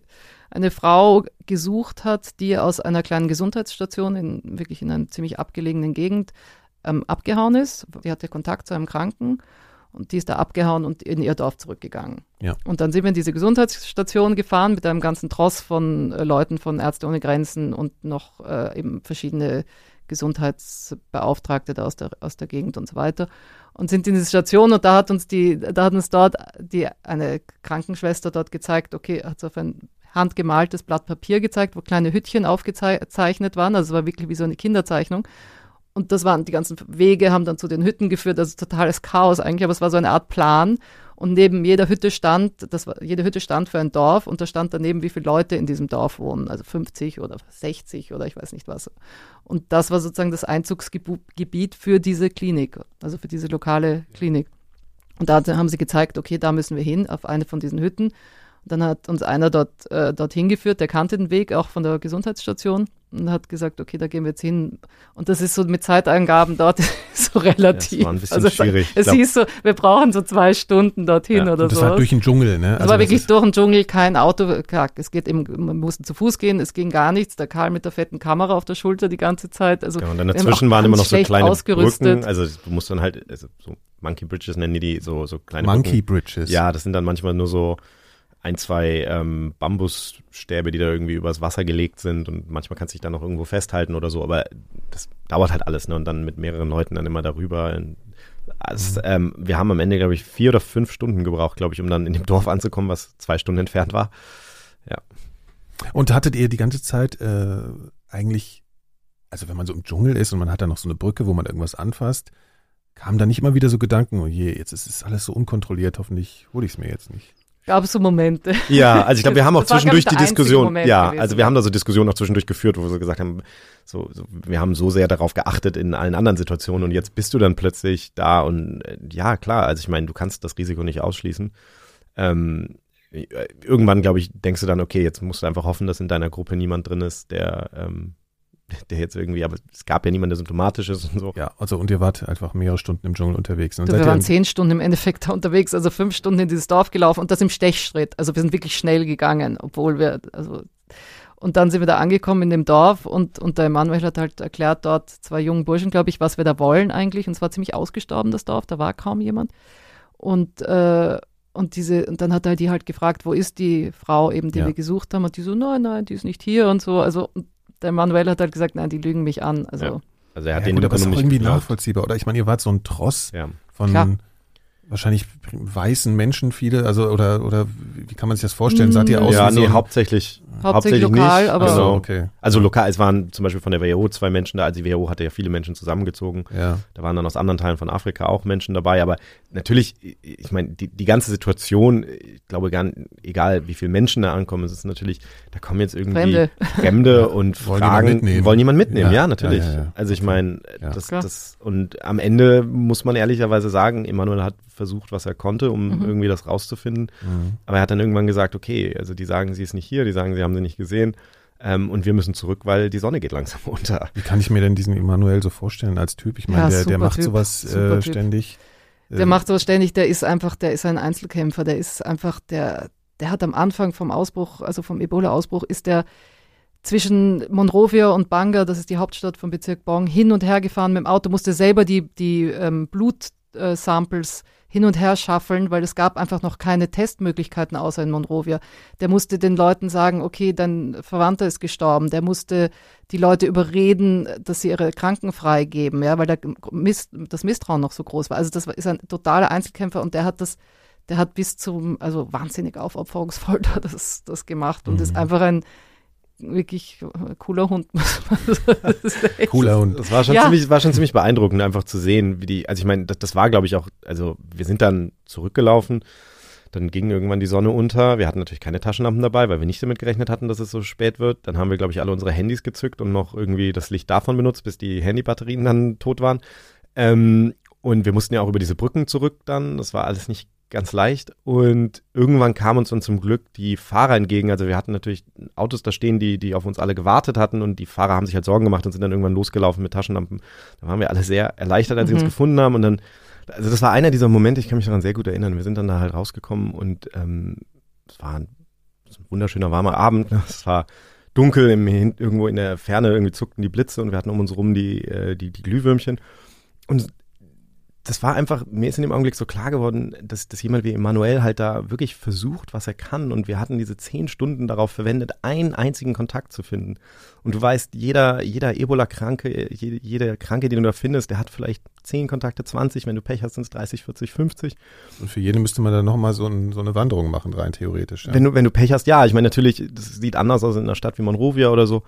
eine Frau gesucht hat, die aus einer kleinen Gesundheitsstation in wirklich in einer ziemlich abgelegenen Gegend ähm, abgehauen ist. Die hatte Kontakt zu einem Kranken und die ist da abgehauen und in ihr Dorf zurückgegangen. Ja. Und dann sind wir in diese Gesundheitsstation gefahren mit einem ganzen Tross von äh, Leuten von Ärzte ohne Grenzen und noch äh, eben verschiedene Gesundheitsbeauftragte da aus der, aus der Gegend und so weiter. Und sind in diese Station und da hat uns die, da hat uns dort die, eine Krankenschwester dort gezeigt, okay, hat so auf ein handgemaltes Blatt Papier gezeigt, wo kleine Hütchen aufgezeichnet waren. Also es war wirklich wie so eine Kinderzeichnung. Und das waren die ganzen Wege, haben dann zu den Hütten geführt, also totales Chaos eigentlich, aber es war so eine Art Plan. Und neben jeder Hütte stand, das war, jede Hütte stand für ein Dorf und da stand daneben, wie viele Leute in diesem Dorf wohnen, also 50 oder 60 oder ich weiß nicht was. Und das war sozusagen das Einzugsgebiet für diese Klinik, also für diese lokale Klinik. Und da haben sie gezeigt, okay, da müssen wir hin, auf eine von diesen Hütten. Dann hat uns einer dort, äh, dorthin geführt, der kannte den Weg auch von der Gesundheitsstation und hat gesagt, okay, da gehen wir jetzt hin. Und das ist so mit Zeitangaben dort so relativ. Ja, das war ein bisschen also, schwierig. Es hieß so, wir brauchen so zwei Stunden dorthin Ja, oder Und das so. war durch den Dschungel, ne? Es war das wirklich ist- durch den Dschungel, kein Auto. Es geht eben, man musste zu Fuß gehen, es ging gar nichts. Der Karl mit der fetten Kamera auf der Schulter die ganze Zeit. Also Ja, und dann dazwischen waren immer noch so kleine ausgerüstet. Brücken. Also du musst dann halt, also so Monkey Bridges nennen die die, so, so kleine Monkey Brücken. Bridges. Ja, das sind dann manchmal nur so ein, zwei ähm, Bambusstäbe, die da irgendwie übers Wasser gelegt sind und manchmal kannst du dich dann noch irgendwo festhalten oder so, aber das dauert halt alles, ne? Und dann mit mehreren Leuten dann immer darüber. Also, ähm, wir haben am Ende, glaube ich, vier oder fünf Stunden gebraucht, glaube ich, um dann in dem Dorf anzukommen, was zwei Stunden entfernt war. Und hattet ihr die ganze Zeit äh, eigentlich, also wenn man so im Dschungel ist und man hat da noch so eine Brücke, wo man irgendwas anfasst, kamen da nicht immer wieder so Gedanken, oh je, jetzt ist es alles so unkontrolliert, hoffentlich hole ich es mir jetzt nicht. Gab es so Momente. Ja, also ich glaube, wir haben auch Das zwischendurch die Diskussion, Moment ja, gewesen. also wir haben da so Diskussionen auch zwischendurch geführt, wo wir so gesagt haben, so, so, wir haben so sehr darauf geachtet in allen anderen Situationen und jetzt bist du dann plötzlich da und äh, ja, klar, also ich meine, du kannst das Risiko nicht ausschließen. Ähm, äh, irgendwann, glaube ich, denkst du dann, okay, jetzt musst du einfach hoffen, dass in deiner Gruppe niemand drin ist, der, ähm, der jetzt irgendwie, aber es gab ja niemand, der symptomatisch ist und so. Ja, also und ihr wart einfach mehrere Stunden im Dschungel unterwegs. Und Du, seid wir waren zehn Stunden im Endeffekt da unterwegs, also fünf Stunden in dieses Dorf gelaufen und das im Stechschritt. Also wir sind wirklich schnell gegangen, obwohl wir, also und dann sind wir da angekommen in dem Dorf und, und der Emanuel hat halt erklärt dort zwei jungen Burschen, glaube ich, was wir da wollen eigentlich. Und es war ziemlich ausgestorben, das Dorf, da war kaum jemand. Und, äh, und diese, und dann hat er die halt gefragt, wo ist die Frau eben, die Ja. wir gesucht haben? Und die so, nein, nein, die ist nicht hier und so. Also und der Emanuel hat halt gesagt, nein, die lügen mich an. Also Ja. Also er hat ja, den gut, aber ist irgendwie geglaubt. nachvollziehbar. Oder ich meine, ihr wart so ein Tross Ja. von Klar. wahrscheinlich weißen Menschen, viele, also oder oder wie kann man sich das vorstellen? Seid ihr aus Ja, wie so nee, ein- hauptsächlich, Hauptsächlich hauptsächlich lokal, nicht. aber- genau. okay. Also lokal, es waren zum Beispiel von der WHO zwei Menschen da, also die WHO hatte ja viele Menschen zusammengezogen. Ja. Da waren dann aus anderen Teilen von Afrika auch Menschen dabei, aber natürlich, ich meine, die, die ganze Situation, ich glaube gar nicht, egal wie viele Menschen da ankommen, es ist natürlich, da kommen jetzt irgendwie Fremde. Fremde und Wollen fragen, mitnehmen. wollen jemanden mitnehmen, Ja, ja, natürlich. ja, ja, ja. Also ich meine, Ja. das, das, und am Ende muss man ehrlicherweise sagen, Emanuel hat versucht, was er konnte, um Mhm. irgendwie das rauszufinden. Mhm. Aber er hat dann irgendwann gesagt, okay, also die sagen, sie ist nicht hier, die sagen, sie haben sie nicht gesehen. Ähm, und wir müssen zurück, weil die Sonne geht langsam unter. Wie kann ich mir denn diesen Emanuel so vorstellen als Typ? Ich meine, Ja, der, der macht Typ, sowas äh, ständig. Der Ähm, macht so ständig, der ist einfach, der ist ein Einzelkämpfer, der ist einfach, der, der hat am Anfang vom Ausbruch, also vom Ebola-Ausbruch, ist der zwischen Monrovia und Banga, das ist die Hauptstadt vom Bezirk Bong, hin und her gefahren mit dem Auto, musste selber die, die ähm, Blutsamples hin und her schaffeln, weil es gab einfach noch keine Testmöglichkeiten außer in Monrovia. Der musste den Leuten sagen, okay, dein Verwandter ist gestorben. Der musste die Leute überreden, dass sie ihre Kranken freigeben, ja, weil Miss, das Misstrauen noch so groß war. Also das ist ein totaler Einzelkämpfer und der hat das, der hat bis zum, also wahnsinnig aufopferungsvoll da das, das gemacht und Mhm. ist einfach ein wirklich äh, cooler Hund. muss man sagen. Cooler und Das war schon Ja. ziemlich, war schon ziemlich beeindruckend, einfach zu sehen, wie die, also ich meine, das, das war, glaube ich, auch, also wir sind dann zurückgelaufen, dann ging irgendwann die Sonne unter. Wir hatten natürlich keine Taschenlampen dabei, weil wir nicht damit gerechnet hatten, dass es so spät wird. Dann haben wir, glaube ich, alle unsere Handys gezückt und noch irgendwie das Licht davon benutzt, bis die Handybatterien dann tot waren. Ähm, und wir mussten ja auch über diese Brücken zurück dann. Das war alles nicht ganz leicht. Und irgendwann kam uns dann zum Glück die Fahrer entgegen. Also wir hatten natürlich Autos da stehen, die, die auf uns alle gewartet hatten und die Fahrer haben sich halt Sorgen gemacht und sind dann irgendwann losgelaufen mit Taschenlampen. Da waren wir alle sehr erleichtert, als mhm. sie uns mhm. gefunden haben. Und dann, also das war einer dieser Momente, ich kann mich daran sehr gut erinnern. Wir sind dann da halt rausgekommen und ähm, es war ein, ein wunderschöner warmer Abend. Es war dunkel, im, irgendwo in der Ferne irgendwie zuckten die Blitze und wir hatten um uns rum die, äh, die, die Glühwürmchen. Und das war einfach, mir ist in dem Augenblick so klar geworden, dass, dass jemand wie Emanuel halt da wirklich versucht, was er kann. Und wir hatten diese zehn Stunden darauf verwendet, einen einzigen Kontakt zu finden. Und du weißt, jeder, jeder Ebola-Kranke, jede, jeder Kranke, den du da findest, der hat vielleicht zehn Kontakte, 20, wenn du Pech hast, sind es 30, 40, 50. Und für jeden müsste man dann nochmal so, ein, so eine Wanderung machen, rein theoretisch. Ja. Wenn, du, wenn du Pech hast, ja. Ich meine, natürlich, das sieht anders aus in einer Stadt wie Monrovia oder so.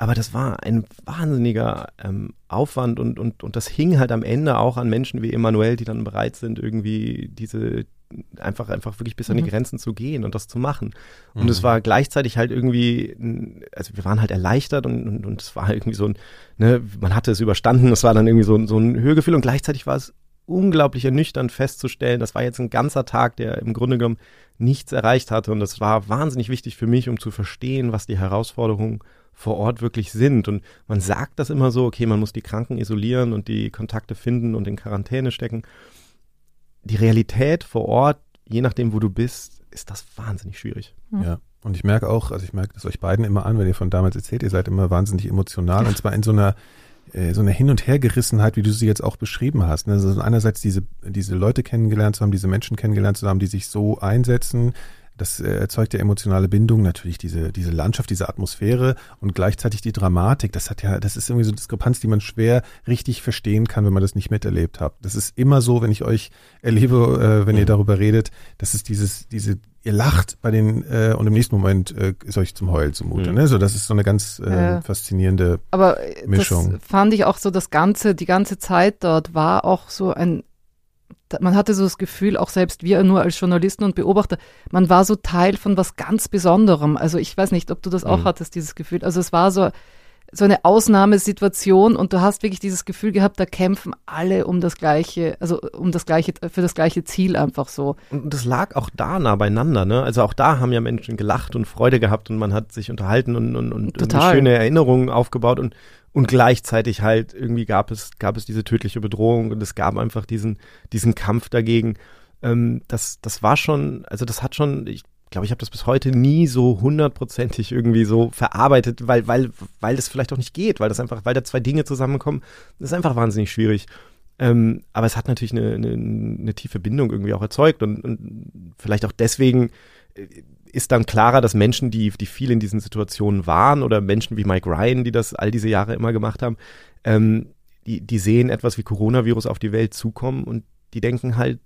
Aber das war ein wahnsinniger ähm, Aufwand und, und, und das hing halt am Ende auch an Menschen wie Emanuel, die dann bereit sind, irgendwie diese einfach, einfach wirklich bis an die mhm. Grenzen zu gehen und das zu machen. Und mhm. es war gleichzeitig halt irgendwie, also wir waren halt erleichtert und, und, und es war halt irgendwie so ein, ne, man hatte es überstanden, es war dann irgendwie so, so ein Höhegefühl und gleichzeitig war es unglaublich ernüchternd festzustellen, das war jetzt ein ganzer Tag, der im Grunde genommen nichts erreicht hatte und das war wahnsinnig wichtig für mich, um zu verstehen, was die Herausforderungen vor Ort wirklich sind. Und man sagt das immer so, okay, man muss die Kranken isolieren und die Kontakte finden und in Quarantäne stecken. Die Realität vor Ort, je nachdem, wo du bist, ist das wahnsinnig schwierig. Ja. Und ich merke auch, also ich merke das euch beiden immer an, wenn ihr von damals erzählt, ihr seid immer wahnsinnig emotional und zwar in so einer so eine Hin- und Hergerissenheit, wie du sie jetzt auch beschrieben hast. Ne? Also einerseits diese, diese Leute kennengelernt zu haben, diese Menschen kennengelernt zu haben, die sich so einsetzen, das äh, erzeugt ja emotionale Bindung, natürlich diese, diese Landschaft, diese Atmosphäre und gleichzeitig die Dramatik. Das hat ja, das ist irgendwie so eine Diskrepanz, die man schwer richtig verstehen kann, wenn man das nicht miterlebt hat. Das ist immer so, wenn ich euch erlebe, äh, wenn ihr darüber redet, das ist dieses, diese, ihr lacht bei den äh, und im nächsten Moment äh, ist euch zum Heulen zumute. Mhm. Ne? So, das ist so eine ganz äh, faszinierende Aber Mischung. Das fand ich auch so, das ganze, die ganze Zeit dort war auch so ein man hatte so das Gefühl, auch selbst wir nur als Journalisten und Beobachter, man war so Teil von was ganz Besonderem. Also ich weiß nicht, ob du das auch mhm. hattest, dieses Gefühl. Also es war so, so eine Ausnahmesituation und du hast wirklich dieses Gefühl gehabt, da kämpfen alle um das gleiche, also um das gleiche, für das gleiche Ziel einfach so. Und das lag auch da nah beieinander, ne? Also auch da haben ja Menschen gelacht und Freude gehabt und man hat sich unterhalten und, und, und, schöne Erinnerungen aufgebaut und und gleichzeitig halt irgendwie gab es, gab es diese tödliche Bedrohung und es gab einfach diesen, diesen Kampf dagegen. Ähm, das, das war schon, also das hat schon, ich glaube, ich habe das bis heute nie so hundertprozentig irgendwie so verarbeitet, weil, weil, weil das vielleicht auch nicht geht, weil das einfach, weil da zwei Dinge zusammenkommen. Das ist einfach wahnsinnig schwierig. Ähm, aber es hat natürlich eine, eine, eine tiefe Bindung irgendwie auch erzeugt und, und vielleicht auch deswegen äh, ist dann klarer, dass Menschen, die, die viel in diesen Situationen waren oder Menschen wie Mike Ryan, die das all diese Jahre immer gemacht haben, ähm, die, die sehen etwas wie Coronavirus auf die Welt zukommen und die denken halt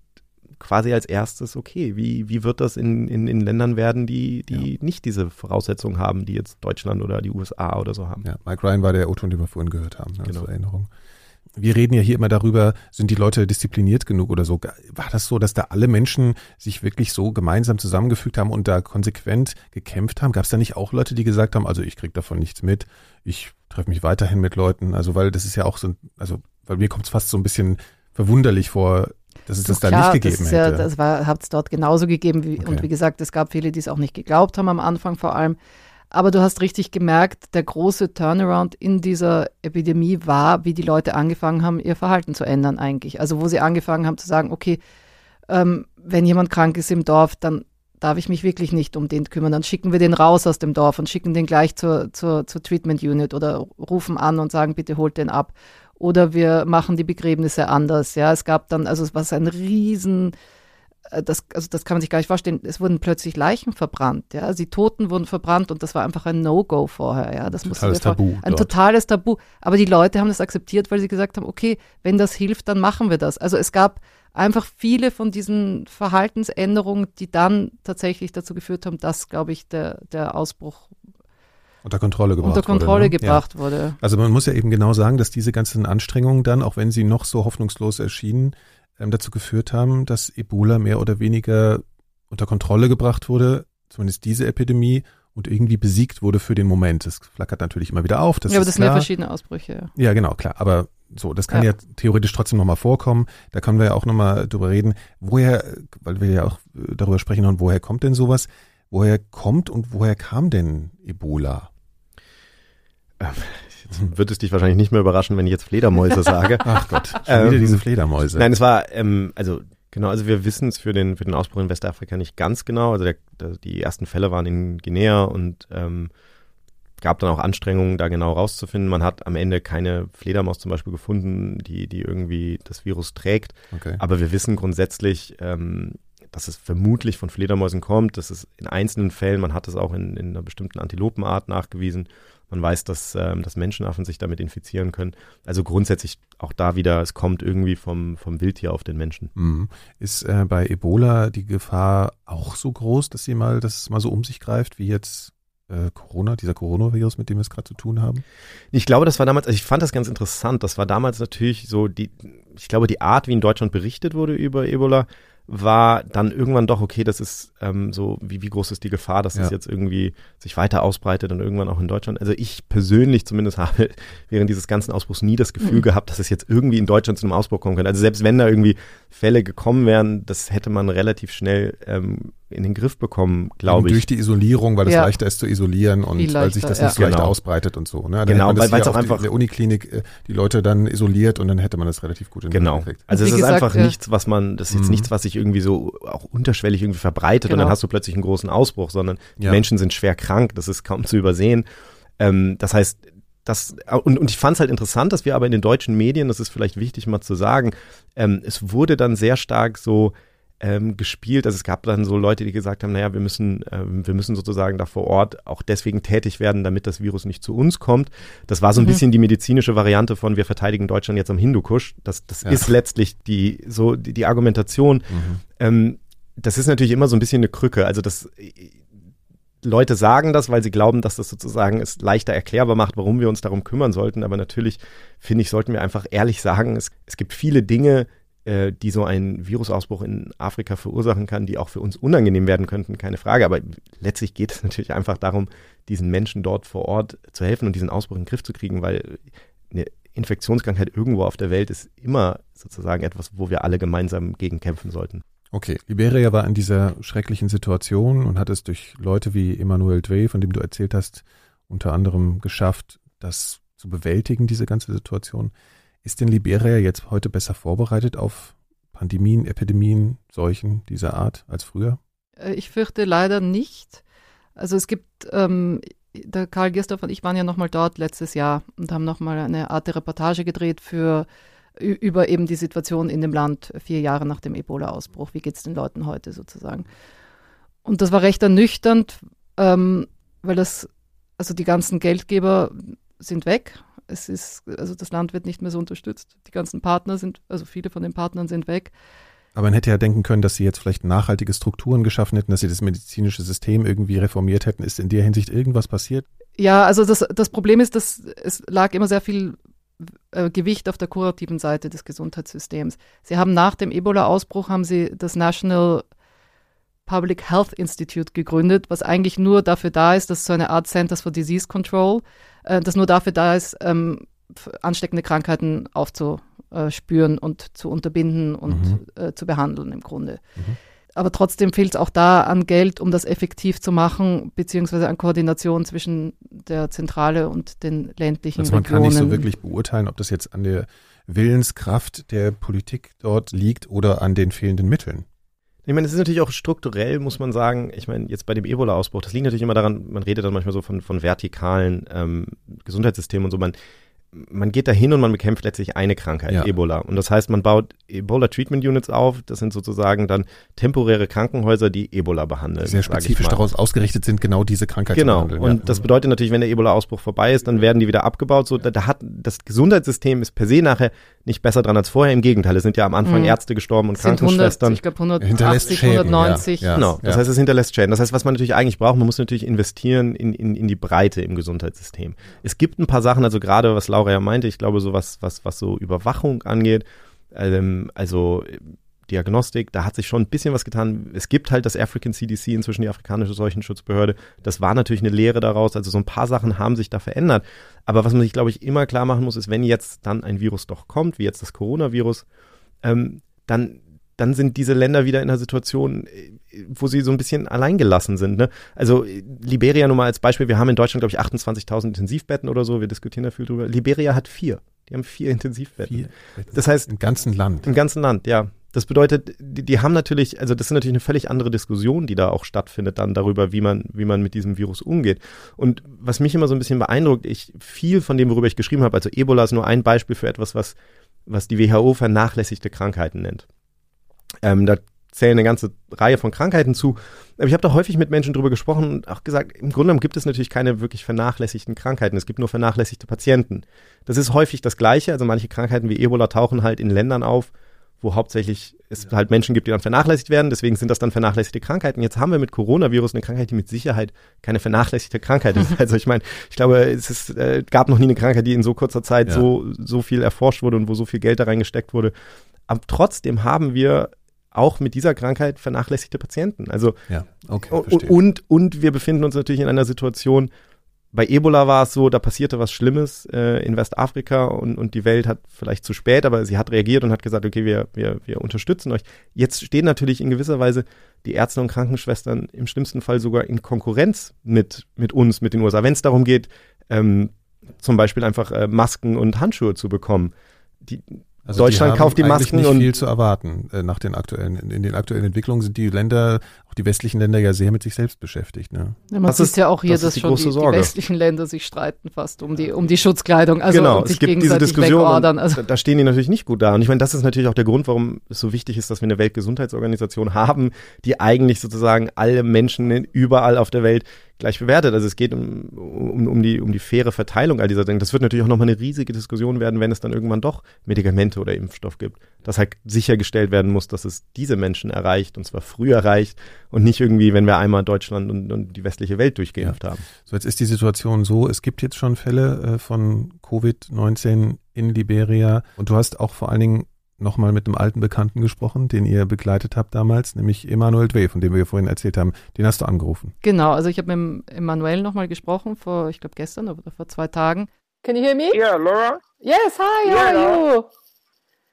quasi als erstes, okay, wie, wie wird das in, in, in Ländern werden, die, die ja. nicht diese Voraussetzungen haben, die jetzt Deutschland oder die USA oder so haben. Ja, Mike Ryan war der O-Ton, den wir vorhin gehört haben, ne, genau. zur Erinnerung wir reden ja hier immer darüber, sind die Leute diszipliniert genug oder so. War das so, dass da alle Menschen sich wirklich so gemeinsam zusammengefügt haben und da konsequent gekämpft haben? Gab es da nicht auch Leute, die gesagt haben, also ich krieg davon nichts mit, ich treffe mich weiterhin mit Leuten, also weil das ist ja auch so, also weil mir kommt es fast so ein bisschen verwunderlich vor, dass es das da nicht gegeben das hätte. Ja, das hat es dort genauso gegeben wie, okay. und wie gesagt, es gab viele, die es auch nicht geglaubt haben am Anfang vor allem. Aber du hast richtig gemerkt, der große Turnaround in dieser Epidemie war, wie die Leute angefangen haben, ihr Verhalten zu ändern eigentlich. Also wo sie angefangen haben zu sagen, okay, ähm, wenn jemand krank ist im Dorf, dann darf ich mich wirklich nicht um den kümmern. Dann schicken wir den raus aus dem Dorf und schicken den gleich zur, zur, zur Treatment Unit oder rufen an und sagen, bitte holt den ab. Oder wir machen die Begräbnisse anders. Ja, es gab dann, also es war ein riesen äh, das, also das kann man sich gar nicht vorstellen. Es wurden plötzlich Leichen verbrannt, ja. Also die Toten wurden verbrannt und das war einfach ein No-Go vorher, ja. Das totales Tabu. Ein dort. totales Tabu. Aber die Leute haben das akzeptiert, weil sie gesagt haben, okay, wenn das hilft, dann machen wir das. Also es gab einfach viele von diesen Verhaltensänderungen, die dann tatsächlich dazu geführt haben, dass, glaube ich, der, der Ausbruch unter Kontrolle gebracht unter Kontrolle wurde, ne? gebracht ja. wurde. Also man muss ja eben genau sagen, dass diese ganzen Anstrengungen dann, auch wenn sie noch so hoffnungslos erschienen, ähm, dazu geführt haben, dass Ebola mehr oder weniger unter Kontrolle gebracht wurde, zumindest diese Epidemie, und irgendwie besiegt wurde für den Moment. Das flackert natürlich immer wieder auf. Das ja, aber das sind ja verschiedene Ausbrüche. Ja. genau, klar. Aber so, das kann ja, ja theoretisch trotzdem nochmal vorkommen. Da können wir ja auch nochmal drüber reden. Woher, weil wir ja auch äh, darüber sprechen, und woher kommt denn sowas? Woher kommt und woher kam denn Ebola? Ähm, jetzt wird es dich wahrscheinlich nicht mehr überraschen, wenn ich jetzt Fledermäuse sage. Ach Gott, schon wieder Ähm, diese Fledermäuse. Nein, es war, ähm, also genau, also wir wissen es für den, für den Ausbruch in Westafrika nicht ganz genau. Also der, der, die ersten Fälle waren in Guinea und ähm, gab dann auch Anstrengungen, da genau rauszufinden. Man hat am Ende keine Fledermaus zum Beispiel gefunden, die, die irgendwie das Virus trägt. Okay. Aber wir wissen grundsätzlich, ähm, dass es vermutlich von Fledermäusen kommt. Das ist in einzelnen Fällen, man hat es auch in, in einer bestimmten Antilopenart nachgewiesen. Man weiß, dass, ähm, dass Menschenaffen sich damit infizieren können. Also grundsätzlich auch da wieder, es kommt irgendwie vom, vom Wildtier auf den Menschen. Mhm. Ist äh, bei Ebola die Gefahr auch so groß, dass sie mal, dass es mal so um sich greift, wie jetzt äh, Corona, dieser Coronavirus, mit dem wir es gerade zu tun haben? Ich glaube, das war damals, also ich fand das ganz interessant. Das war damals natürlich so die, ich glaube, die Art, wie in Deutschland berichtet wurde über Ebola, war dann irgendwann doch, okay, das ist ähm, so, wie, wie groß ist die Gefahr, dass Ja. es jetzt irgendwie sich weiter ausbreitet und irgendwann auch in Deutschland. Also ich persönlich zumindest habe während dieses ganzen Ausbruchs nie das Gefühl Mhm. gehabt, dass es jetzt irgendwie in Deutschland zu einem Ausbruch kommen könnte. Also selbst wenn da irgendwie Fälle gekommen wären, das hätte man relativ schnell ähm, in den Griff bekommen, glaube Durch ich. die Isolierung, weil es Ja. leichter ist zu isolieren und Viel weil sich leichter, das ja. nicht so leicht Genau. ausbreitet und so. Ne? Dann Genau, weil- hier auch die- einfach- in der Uniklinik äh, die Leute dann isoliert und dann hätte man das relativ gut in den Genau. Griff gekriegt. Also Und es ist gesagt, einfach ja. nichts, was man, das ist jetzt Mhm. nichts, was sich irgendwie so auch unterschwellig irgendwie verbreitet und Genau. dann hast du plötzlich einen großen Ausbruch, sondern die Ja. Menschen sind schwer krank, das ist kaum zu übersehen. Ähm, das heißt, das, und, und ich fand es halt interessant, dass wir aber in den deutschen Medien, das ist vielleicht wichtig mal zu sagen, ähm, es wurde dann sehr stark so ähm, gespielt. Also es gab dann so Leute, die gesagt haben, naja, wir müssen, ähm, wir müssen sozusagen da vor Ort auch deswegen tätig werden, damit das Virus nicht zu uns kommt. Das war so ein Mhm. bisschen die medizinische Variante von wir verteidigen Deutschland jetzt am Hindukusch. Das, das Ja. ist letztlich die, so die, die Argumentation. Mhm. Ähm, das ist natürlich immer so ein bisschen eine Krücke. Also das Leute sagen das, weil sie glauben, dass das sozusagen es leichter erklärbar macht, warum wir uns darum kümmern sollten. Aber natürlich, finde ich, sollten wir einfach ehrlich sagen, es, es gibt viele Dinge, äh, die so ein Virusausbruch in Afrika verursachen kann, die auch für uns unangenehm werden könnten, keine Frage. Aber letztlich geht es natürlich einfach darum, diesen Menschen dort vor Ort zu helfen und diesen Ausbruch in den Griff zu kriegen, weil eine Infektionskrankheit irgendwo auf der Welt ist immer sozusagen etwas, wo wir alle gemeinsam gegen kämpfen sollten. Okay, Liberia war in dieser schrecklichen Situation und hat es durch Leute wie Emmanuel Dwey, von dem du erzählt hast, unter anderem geschafft, das zu bewältigen, diese ganze Situation. Ist denn Liberia jetzt heute besser vorbereitet auf Pandemien, Epidemien, Seuchen dieser Art als früher? Äh, Ich fürchte leider nicht. Also es gibt, ähm, der Karl Girsdorf und ich waren ja nochmal dort letztes Jahr und haben nochmal eine Art Reportage gedreht für über eben die Situation in dem Land vier Jahre nach dem Ebola-Ausbruch. Wie geht es den Leuten heute sozusagen? Und das war recht ernüchternd, ähm, weil das, also die ganzen Geldgeber sind weg. Es ist, also das Land wird nicht mehr so unterstützt. Die ganzen Partner sind, also viele von den Partnern sind weg. Aber man hätte ja denken können, dass sie jetzt vielleicht nachhaltige Strukturen geschaffen hätten, dass sie das medizinische System irgendwie reformiert hätten. Ist in der Hinsicht irgendwas passiert? Ja, also das, das Problem ist, dass es lag immer sehr viel äh, Gewicht auf der kurativen Seite des Gesundheitssystems. Sie haben nach dem Ebola-Ausbruch haben sie das National Public Health Institute gegründet, was eigentlich nur dafür da ist, das ist so eine Art Centers for Disease Control, äh, das nur dafür da ist, ähm, ansteckende Krankheiten aufzuspüren und zu unterbinden und Mhm. äh, zu behandeln im Grunde. Mhm. Aber trotzdem fehlt es auch da an Geld, um das effektiv zu machen, beziehungsweise an Koordination zwischen der Zentrale und den ländlichen Also man kann Regionen. nicht so wirklich beurteilen, ob das jetzt an der Willenskraft der Politik dort liegt oder an den fehlenden Mitteln. Ich meine, es ist natürlich auch strukturell, muss man sagen, ich meine, jetzt bei dem Ebola-Ausbruch, das liegt natürlich immer daran, man redet dann manchmal so von, von vertikalen ähm, Gesundheitssystemen und so, man, man geht da hin und man bekämpft letztlich eine Krankheit, Ja. Ebola. Und das heißt, man baut Ebola Treatment Units auf, das sind sozusagen dann temporäre Krankenhäuser, die Ebola behandeln. Sehr spezifisch daraus ausgerichtet sind, genau diese Krankheit zu Genau. Und ja. das bedeutet natürlich, wenn der Ebola-Ausbruch vorbei ist, dann werden die wieder abgebaut. So, da, da hat das Gesundheitssystem ist per se nachher nicht besser dran als vorher. Im Gegenteil, es sind ja am Anfang Mhm. Ärzte gestorben und sind 100, Krankenschwestern. ich glaube Hinterlässt 180, Schäden, 190. ja, ja. Genau, das ja. heißt, es hinterlässt Schäden. Das heißt, was man natürlich eigentlich braucht, man muss natürlich investieren in, in, in die Breite im Gesundheitssystem. Es gibt ein paar Sachen, also gerade was Laura ja meinte, ich glaube, so was, was, was so Überwachung angeht, ähm, also Diagnostik, da hat sich schon ein bisschen was getan. Es gibt halt das African CDC, inzwischen die afrikanische Seuchenschutzbehörde. Das war natürlich eine Lehre daraus. Also so ein paar Sachen haben sich da verändert. Aber was man sich, glaube ich, immer klar machen muss, ist, wenn jetzt dann ein Virus doch kommt, wie jetzt das Coronavirus, ähm, dann dann sind diese Länder wieder in einer Situation, äh, wo sie so ein bisschen alleingelassen sind. Ne? Also Liberia nur mal als Beispiel, wir haben in Deutschland, glaube ich, 28.000 Intensivbetten oder so, wir diskutieren da viel drüber. Liberia hat vier. Die haben vier Intensivbetten. Vier. Das heißt. Im ganzen Land. Im ganzen Land, ja. Das bedeutet, die, die, haben natürlich, also das ist natürlich eine völlig andere Diskussion, die da auch stattfindet dann darüber, wie man, wie man mit diesem Virus umgeht. Und was mich immer so ein bisschen beeindruckt, ich viel von dem, worüber ich geschrieben habe, also Ebola ist nur ein Beispiel für etwas, was, was die WHO vernachlässigte Krankheiten nennt. Ähm, da zählen eine ganze Reihe von Krankheiten zu. Aber ich habe da häufig mit Menschen drüber gesprochen und auch gesagt, im Grunde genommen gibt es natürlich keine wirklich vernachlässigten Krankheiten. Es gibt nur vernachlässigte Patienten. Das ist häufig das Gleiche. Also manche Krankheiten wie Ebola tauchen halt in Ländern auf, wo hauptsächlich es halt Menschen gibt, die dann vernachlässigt werden. Deswegen sind das dann vernachlässigte Krankheiten. Jetzt haben wir mit Coronavirus eine Krankheit, die mit Sicherheit keine vernachlässigte Krankheit ist. Also ich meine, ich glaube, es ist, äh, gab noch nie eine Krankheit, die in so kurzer Zeit ja. so, so viel erforscht wurde und wo so viel Geld da reingesteckt wurde. Aber trotzdem haben wir auch mit dieser Krankheit vernachlässigte Patienten. Also ja, okay, und, und, und wir befinden uns natürlich in einer Situation, bei Ebola war es so, da passierte was Schlimmes äh, in Westafrika und, und die Welt hat vielleicht zu spät, aber sie hat reagiert und hat gesagt, okay, wir, wir, wir unterstützen euch. Jetzt stehen natürlich in gewisser Weise die Ärzte und Krankenschwestern im schlimmsten Fall sogar in Konkurrenz mit, mit uns, mit den USA, wenn es darum geht, ähm, zum Beispiel einfach äh, Masken und Handschuhe zu bekommen. Die, also Deutschland die kauft die Masken nicht und viel zu erwarten äh, nach den aktuellen in den aktuellen Entwicklungen sind die Länder auch die westlichen Länder ja sehr mit sich selbst beschäftigt. Ne? Ja, man das sieht ist, ja auch hier, das dass die schon die, die, westlichen Länder sich streiten fast um die um die Schutzkleidung, also genau, sich es gibt diese Diskussion. Also. Da, da stehen die natürlich nicht gut da. Und ich meine, das ist natürlich auch der Grund, warum es so wichtig ist, dass wir eine Weltgesundheitsorganisation haben, die eigentlich sozusagen alle Menschen überall auf der Welt gleich bewertet. Also es geht um, um, um, die, um die faire Verteilung all dieser Dinge. Das wird natürlich auch nochmal eine riesige Diskussion werden, wenn es dann irgendwann doch Medikamente oder Impfstoff gibt. Dass halt sichergestellt werden muss, dass es diese Menschen erreicht und zwar früh erreicht und nicht irgendwie, wenn wir einmal Deutschland und, und die westliche Welt durchgeimpft ja. haben. So, jetzt ist die Situation so, es gibt jetzt schon Fälle äh, von Covid-19 in Liberia und du hast auch vor allen Dingen nochmal mit einem alten Bekannten gesprochen, den ihr begleitet habt damals, nämlich Emanuel Dwe, von dem wir vorhin erzählt haben. Den hast du angerufen. Genau, also ich habe mit Emanuel nochmal gesprochen, vor, ich glaube gestern oder vor zwei Tagen. Can you hear me? Yeah, Laura. Yes, hi, how yeah, are you?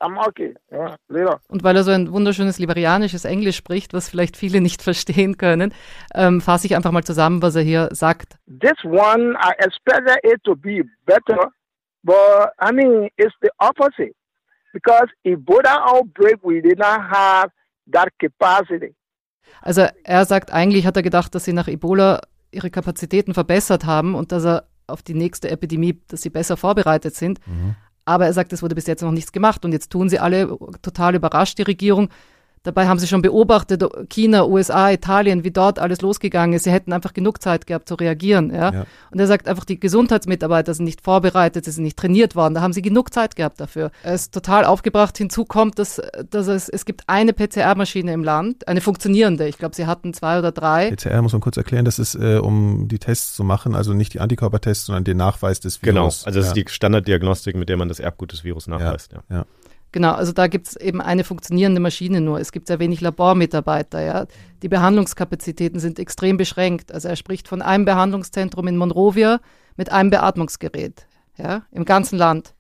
I'm okay. Yeah, later. Und weil er so ein wunderschönes liberianisches Englisch spricht, was vielleicht viele nicht verstehen können, ähm, fasse ich einfach mal zusammen, was er hier sagt. This one, I expected it to be better, but I mean, it's the opposite because Ebola outbreak we did not have that capacity. Also er sagt, eigentlich hat er gedacht, dass sie nach Ebola ihre Kapazitäten verbessert haben und dass er auf die nächste Epidemie, dass sie besser vorbereitet sind. Mhm. Aber er sagt, es wurde bis jetzt noch nichts gemacht und jetzt tun sie alle total überrascht, die Regierung, Dabei haben sie schon beobachtet, China, USA, Italien, wie dort alles losgegangen ist. Sie hätten einfach genug Zeit gehabt zu reagieren. Ja? ja. Und er sagt einfach, die Gesundheitsmitarbeiter sind nicht vorbereitet, sie sind nicht trainiert worden. Da haben sie genug Zeit gehabt dafür. Er ist total aufgebracht. Hinzu kommt, dass, dass es, es gibt eine PCR-Maschine im Land, eine funktionierende. Ich glaube, sie hatten zwei oder drei. PCR muss man kurz erklären, das ist, äh, um die Tests zu machen, also nicht die Antikörpertests, sondern den Nachweis des Virus. Genau, also das ja. ist die Standarddiagnostik, mit der man das Erbgut des Virus nachweist. ja. ja. Genau, also da gibt es eben eine funktionierende Maschine nur. Es gibt sehr wenig Labormitarbeiter. Ja. Die Behandlungskapazitäten sind extrem beschränkt. Also er spricht von einem Behandlungszentrum in Monrovia mit einem Beatmungsgerät ja, im ganzen Land.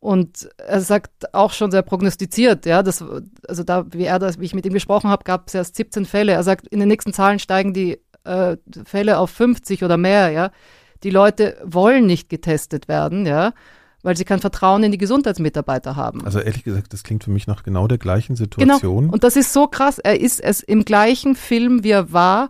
Und er sagt auch schon sehr prognostiziert, ja, das, also da, wie er das, wie ich mit ihm gesprochen habe, gab es erst 17 Fälle. Er sagt, in den nächsten Zahlen steigen die äh, Fälle auf 50 oder mehr, ja. Die Leute wollen nicht getestet werden, ja weil sie kein Vertrauen in die Gesundheitsmitarbeiter haben. Also ehrlich gesagt, das klingt für mich nach genau der gleichen Situation. Genau. Und das ist so krass. Er ist es im gleichen Film, wie er war,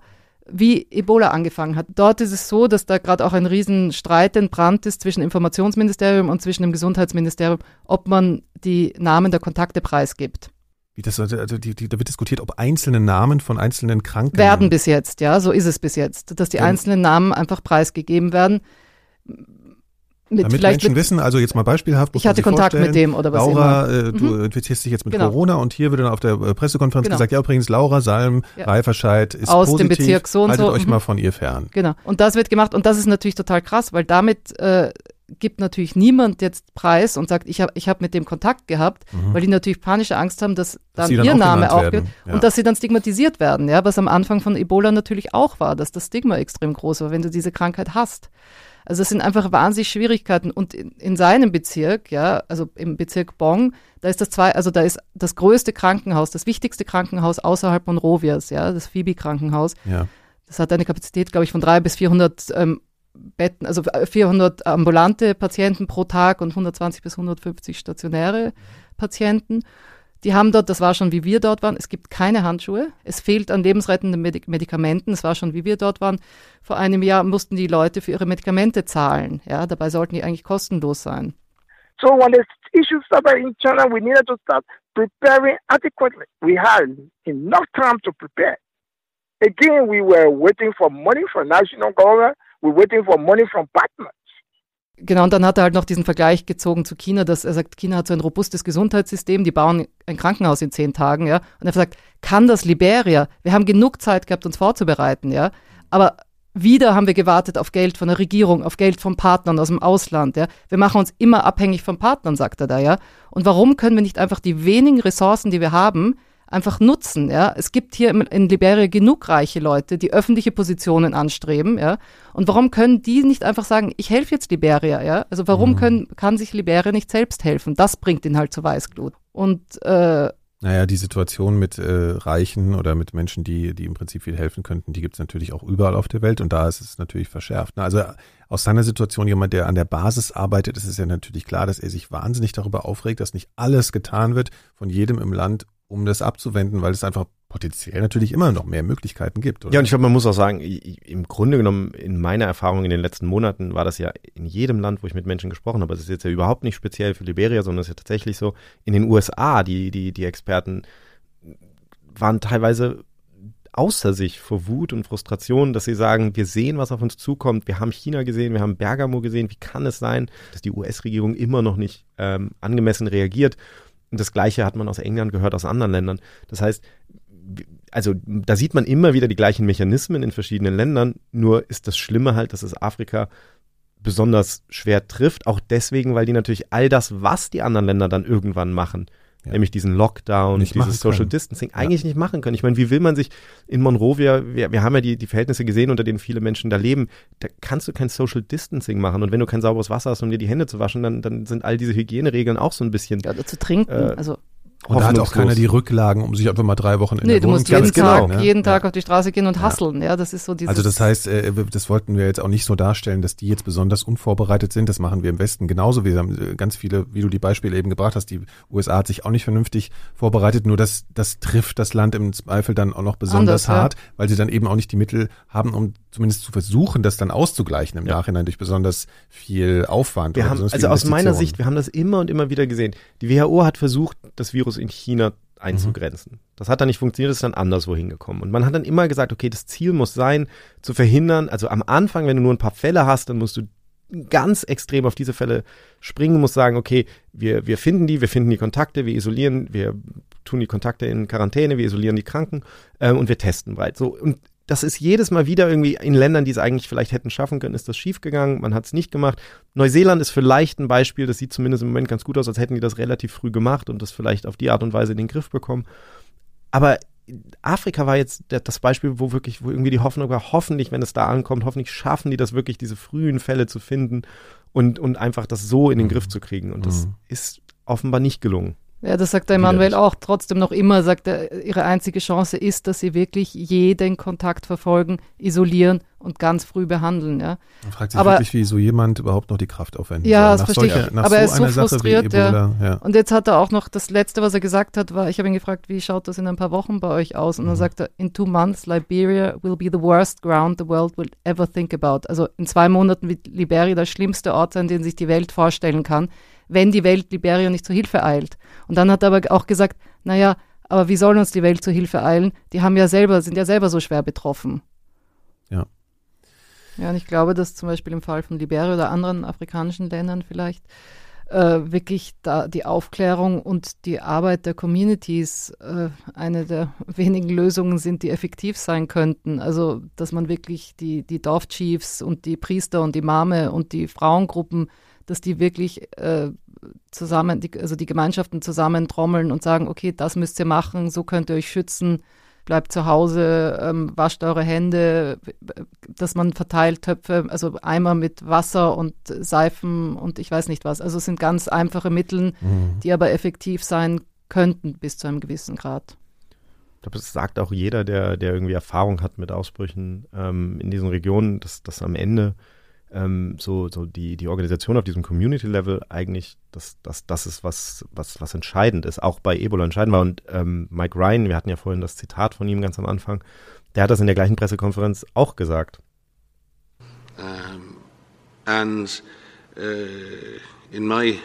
wie Ebola angefangen hat. Dort ist es so, dass da gerade auch ein Riesenstreit entbrannt ist zwischen Informationsministerium und zwischen dem Gesundheitsministerium, ob man die Namen der Kontakte preisgibt. Wie das, also die, die, da wird diskutiert, ob einzelne Namen von einzelnen Kranken werden bis jetzt, ja, so ist es bis jetzt, dass die einzelnen Namen einfach preisgegeben werden mit Damit Menschen mit, wissen, also jetzt mal beispielhaft. Ich hatte Kontakt mit dem oder was Laura, immer. Äh, du mhm. infizierst dich jetzt mit genau. Corona und hier wird dann auf der äh, Pressekonferenz genau. gesagt, ja übrigens, Laura Salm, ja. Reiferscheid ist Aus positiv, dem Bezirk so und haltet so. euch mhm. mal von ihr fern. Genau. Und das wird gemacht und das ist natürlich total krass, weil damit äh, gibt natürlich niemand jetzt preis und sagt, ich habe ich hab mit dem Kontakt gehabt, mhm. weil die natürlich panische Angst haben, dass, dass dann ihr Name auch wird ja. und dass sie dann stigmatisiert werden, ja, was am Anfang von Ebola natürlich auch war, dass das Stigma extrem groß war, wenn du diese Krankheit hast. Also es sind einfach wahnsinnig Schwierigkeiten. Und in, in, seinem Bezirk, ja, also im Bezirk Bong, da ist das zwei, also da ist das größte Krankenhaus, das wichtigste Krankenhaus außerhalb Monrovias, ja, das Phoebe-Krankenhaus. Ja. Das hat eine Kapazität, glaube ich, von drei bis 400 ähm, Betten, also 400 ambulante Patienten pro Tag und 120 bis 150 stationäre Patienten. Die haben dort, das war schon wie wir dort waren, es gibt keine Handschuhe, es fehlt an lebensrettenden Medik Medikamenten, es war schon wie wir dort waren. Vor einem Jahr mussten die Leute für ihre Medikamente zahlen, ja, dabei sollten die eigentlich kostenlos sein. So when the issue started in China, we needed to start preparing adequately. We had enough time to prepare. Again, we were waiting for money from national government, we were waiting for money from partners. Genau, und dann hat er halt noch diesen Vergleich gezogen zu China, dass er sagt, China hat so ein robustes Gesundheitssystem, die bauen ein Krankenhaus in zehn Tagen, ja. Und er sagt, kann das Liberia? Wir haben genug Zeit gehabt, uns vorzubereiten, ja. Aber wieder haben wir gewartet auf Geld von der Regierung, auf Geld von Partnern aus dem Ausland, ja. Wir machen uns immer abhängig von Partnern, sagt er da, ja. Und warum können wir nicht einfach die wenigen Ressourcen, die wir haben, einfach nutzen. Ja? Es gibt hier in Liberia genug reiche Leute, die öffentliche Positionen anstreben. Ja? Und warum können die nicht einfach sagen, ich helfe jetzt Liberia? Ja? Also warum mhm. können, kann sich Liberia nicht selbst helfen? Das bringt ihn halt zur Weißglut. Und äh, naja, die Situation mit äh, Reichen oder mit Menschen, die, die im Prinzip viel helfen könnten, die gibt es natürlich auch überall auf der Welt und da ist es natürlich verschärft. Also aus seiner Situation, jemand, der an der Basis arbeitet, ist es ja natürlich klar, dass er sich wahnsinnig darüber aufregt, dass nicht alles getan wird von jedem im Land, um das abzuwenden, weil es einfach potenziell natürlich immer noch mehr Möglichkeiten gibt. Oder? Ja, und ich glaube, man muss auch sagen, im Grunde genommen, in meiner Erfahrung in den letzten Monaten war das ja in jedem Land, wo ich mit Menschen gesprochen habe. Das ist jetzt ja überhaupt nicht speziell für Liberia, sondern es ist ja tatsächlich so, in den USA, die, die, die Experten waren teilweise außer sich vor Wut und Frustration, dass sie sagen, wir sehen, was auf uns zukommt. Wir haben China gesehen, wir haben Bergamo gesehen. Wie kann es sein, dass die US-Regierung immer noch nicht ähm, angemessen reagiert? Und das Gleiche hat man aus England gehört, aus anderen Ländern. Das heißt, also da sieht man immer wieder die gleichen Mechanismen in verschiedenen Ländern, nur ist das Schlimme halt, dass es Afrika besonders schwer trifft, auch deswegen, weil die natürlich all das, was die anderen Länder dann irgendwann machen, ja. nämlich diesen Lockdown, nicht dieses Social können. Distancing, eigentlich ja. nicht machen können. Ich meine, wie will man sich in Monrovia, wir, wir haben ja die, die Verhältnisse gesehen, unter denen viele Menschen da leben, da kannst du kein Social Distancing machen. Und wenn du kein sauberes Wasser hast, um dir die Hände zu waschen, dann, dann sind all diese Hygieneregeln auch so ein bisschen. Ja, zu trinken, äh, also und da hat auch keiner die Rücklagen, um sich einfach mal drei Wochen in nee, der Wohnung zu Nee, du musst jeden Tag, ne? jeden Tag ja. auf die Straße gehen und hasseln, ja. ja, das ist so dieses. Also das heißt, äh, das wollten wir jetzt auch nicht so darstellen, dass die jetzt besonders unvorbereitet sind. Das machen wir im Westen genauso. Wir haben äh, ganz viele, wie du die Beispiele eben gebracht hast, die USA hat sich auch nicht vernünftig vorbereitet. Nur das, das trifft das Land im Zweifel dann auch noch besonders Anders, hart, ja. weil sie dann eben auch nicht die Mittel haben, um zumindest zu versuchen, das dann auszugleichen im Nachhinein durch besonders viel Aufwand. Wir haben, also aus meiner Sicht, wir haben das immer und immer wieder gesehen. Die WHO hat versucht, das Virus in China einzugrenzen. Mhm. Das hat dann nicht funktioniert, ist dann anderswo hingekommen. Und man hat dann immer gesagt, okay, das Ziel muss sein, zu verhindern, also am Anfang, wenn du nur ein paar Fälle hast, dann musst du ganz extrem auf diese Fälle springen, musst sagen, okay, wir, wir finden die, wir finden die Kontakte, wir isolieren, wir tun die Kontakte in Quarantäne, wir isolieren die Kranken äh, und wir testen breit. So, und das ist jedes Mal wieder irgendwie in Ländern, die es eigentlich vielleicht hätten schaffen können, ist das schiefgegangen. Man hat es nicht gemacht. Neuseeland ist vielleicht ein Beispiel, das sieht zumindest im Moment ganz gut aus, als hätten die das relativ früh gemacht und das vielleicht auf die Art und Weise in den Griff bekommen. Aber Afrika war jetzt das Beispiel, wo wirklich, wo irgendwie die Hoffnung war, hoffentlich, wenn es da ankommt, hoffentlich schaffen die das wirklich, diese frühen Fälle zu finden und, und einfach das so in den mhm. Griff zu kriegen. Und das mhm. ist offenbar nicht gelungen. Ja, das sagt der Emanuel auch. Trotzdem noch immer sagt er, ihre einzige Chance ist, dass sie wirklich jeden Kontakt verfolgen, isolieren und ganz früh behandeln. Ja. Man fragt sich aber, wirklich, wie so jemand überhaupt noch die Kraft aufwendet. Ja, das verstehe ich. Aber so er ist so frustriert. Ja. ja. Und jetzt hat er auch noch, das Letzte, was er gesagt hat, war, ich habe ihn gefragt, wie schaut das in ein paar Wochen bei euch aus? Und mhm. dann sagt er, in two months Liberia will be the worst ground the world will ever think about. Also in zwei Monaten wird Liberia der schlimmste Ort sein, den sich die Welt vorstellen kann wenn die Welt Liberia nicht zur Hilfe eilt. Und dann hat er aber auch gesagt, naja, aber wie soll uns die Welt zur Hilfe eilen? Die haben ja selber, sind ja selber so schwer betroffen. Ja. Ja, und ich glaube, dass zum Beispiel im Fall von Liberia oder anderen afrikanischen Ländern vielleicht äh, wirklich da die Aufklärung und die Arbeit der Communities äh, eine der wenigen Lösungen sind, die effektiv sein könnten. Also, dass man wirklich die, die Dorfchiefs und die Priester und die Mame und die Frauengruppen dass die wirklich äh, zusammen, die, also die Gemeinschaften zusammentrommeln und sagen, okay, das müsst ihr machen, so könnt ihr euch schützen, bleibt zu Hause, ähm, wascht eure Hände, dass man verteilt Töpfe, also Eimer mit Wasser und Seifen und ich weiß nicht was. Also es sind ganz einfache Mittel, mhm. die aber effektiv sein könnten bis zu einem gewissen Grad. Ich glaube, das sagt auch jeder, der, der irgendwie Erfahrung hat mit Ausbrüchen ähm, in diesen Regionen, dass, dass am Ende ähm, so, so die, die Organisation auf diesem Community-Level eigentlich, dass das, das ist, was, was, was entscheidend ist, auch bei Ebola entscheidend war. Und ähm, Mike Ryan, wir hatten ja vorhin das Zitat von ihm ganz am Anfang, der hat das in der gleichen Pressekonferenz auch gesagt. Um, and uh, in my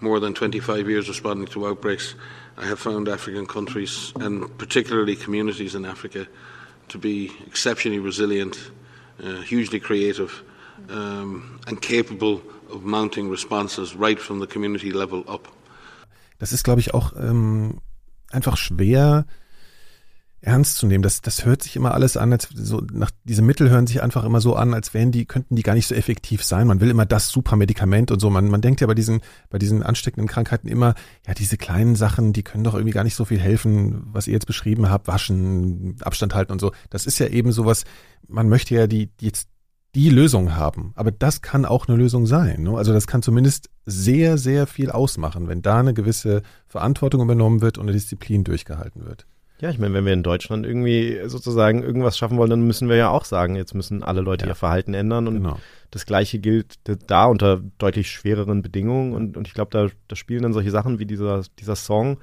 more than 25 years responding to outbreaks, I have found African countries and particularly communities in Africa to be exceptionally resilient, uh, hugely creative, um, and capable of mounting responses right from the community level up. Das ist, glaube ich, auch ähm, einfach schwer ernst zu nehmen. Das, das hört sich immer alles an, als so nach diese Mittel hören sich einfach immer so an, als wären die, könnten die gar nicht so effektiv sein. Man will immer das super Medikament und so. Man, man denkt ja bei diesen, bei diesen ansteckenden Krankheiten immer, ja, diese kleinen Sachen, die können doch irgendwie gar nicht so viel helfen, was ihr jetzt beschrieben habt, waschen, Abstand halten und so. Das ist ja eben sowas, man möchte ja die, die jetzt die Lösung haben. Aber das kann auch eine Lösung sein. Ne? Also das kann zumindest sehr, sehr viel ausmachen, wenn da eine gewisse Verantwortung übernommen wird und eine Disziplin durchgehalten wird. Ja, ich meine, wenn wir in Deutschland irgendwie sozusagen irgendwas schaffen wollen, dann müssen wir ja auch sagen, jetzt müssen alle Leute ja. ihr Verhalten ändern und genau. das Gleiche gilt da unter deutlich schwereren Bedingungen und, und ich glaube, da, da spielen dann solche Sachen wie dieser, dieser Song,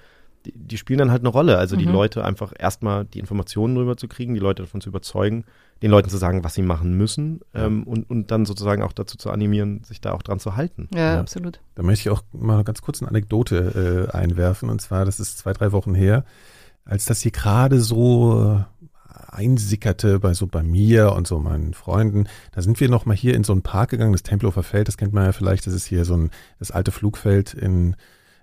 die, die spielen dann halt eine Rolle. Also mhm. die Leute einfach erstmal die Informationen drüber zu kriegen, die Leute davon zu überzeugen, den Leuten zu sagen, was sie machen müssen ähm, und, und dann sozusagen auch dazu zu animieren, sich da auch dran zu halten. Ja, ja. absolut. Da möchte ich auch mal ganz kurz eine Anekdote äh, einwerfen. Und zwar, das ist zwei, drei Wochen her als das hier gerade so äh, einsickerte bei so bei mir und so meinen Freunden, da sind wir noch mal hier in so einen Park gegangen, das Tempelhofer Feld, das kennt man ja vielleicht, das ist hier so ein das alte Flugfeld in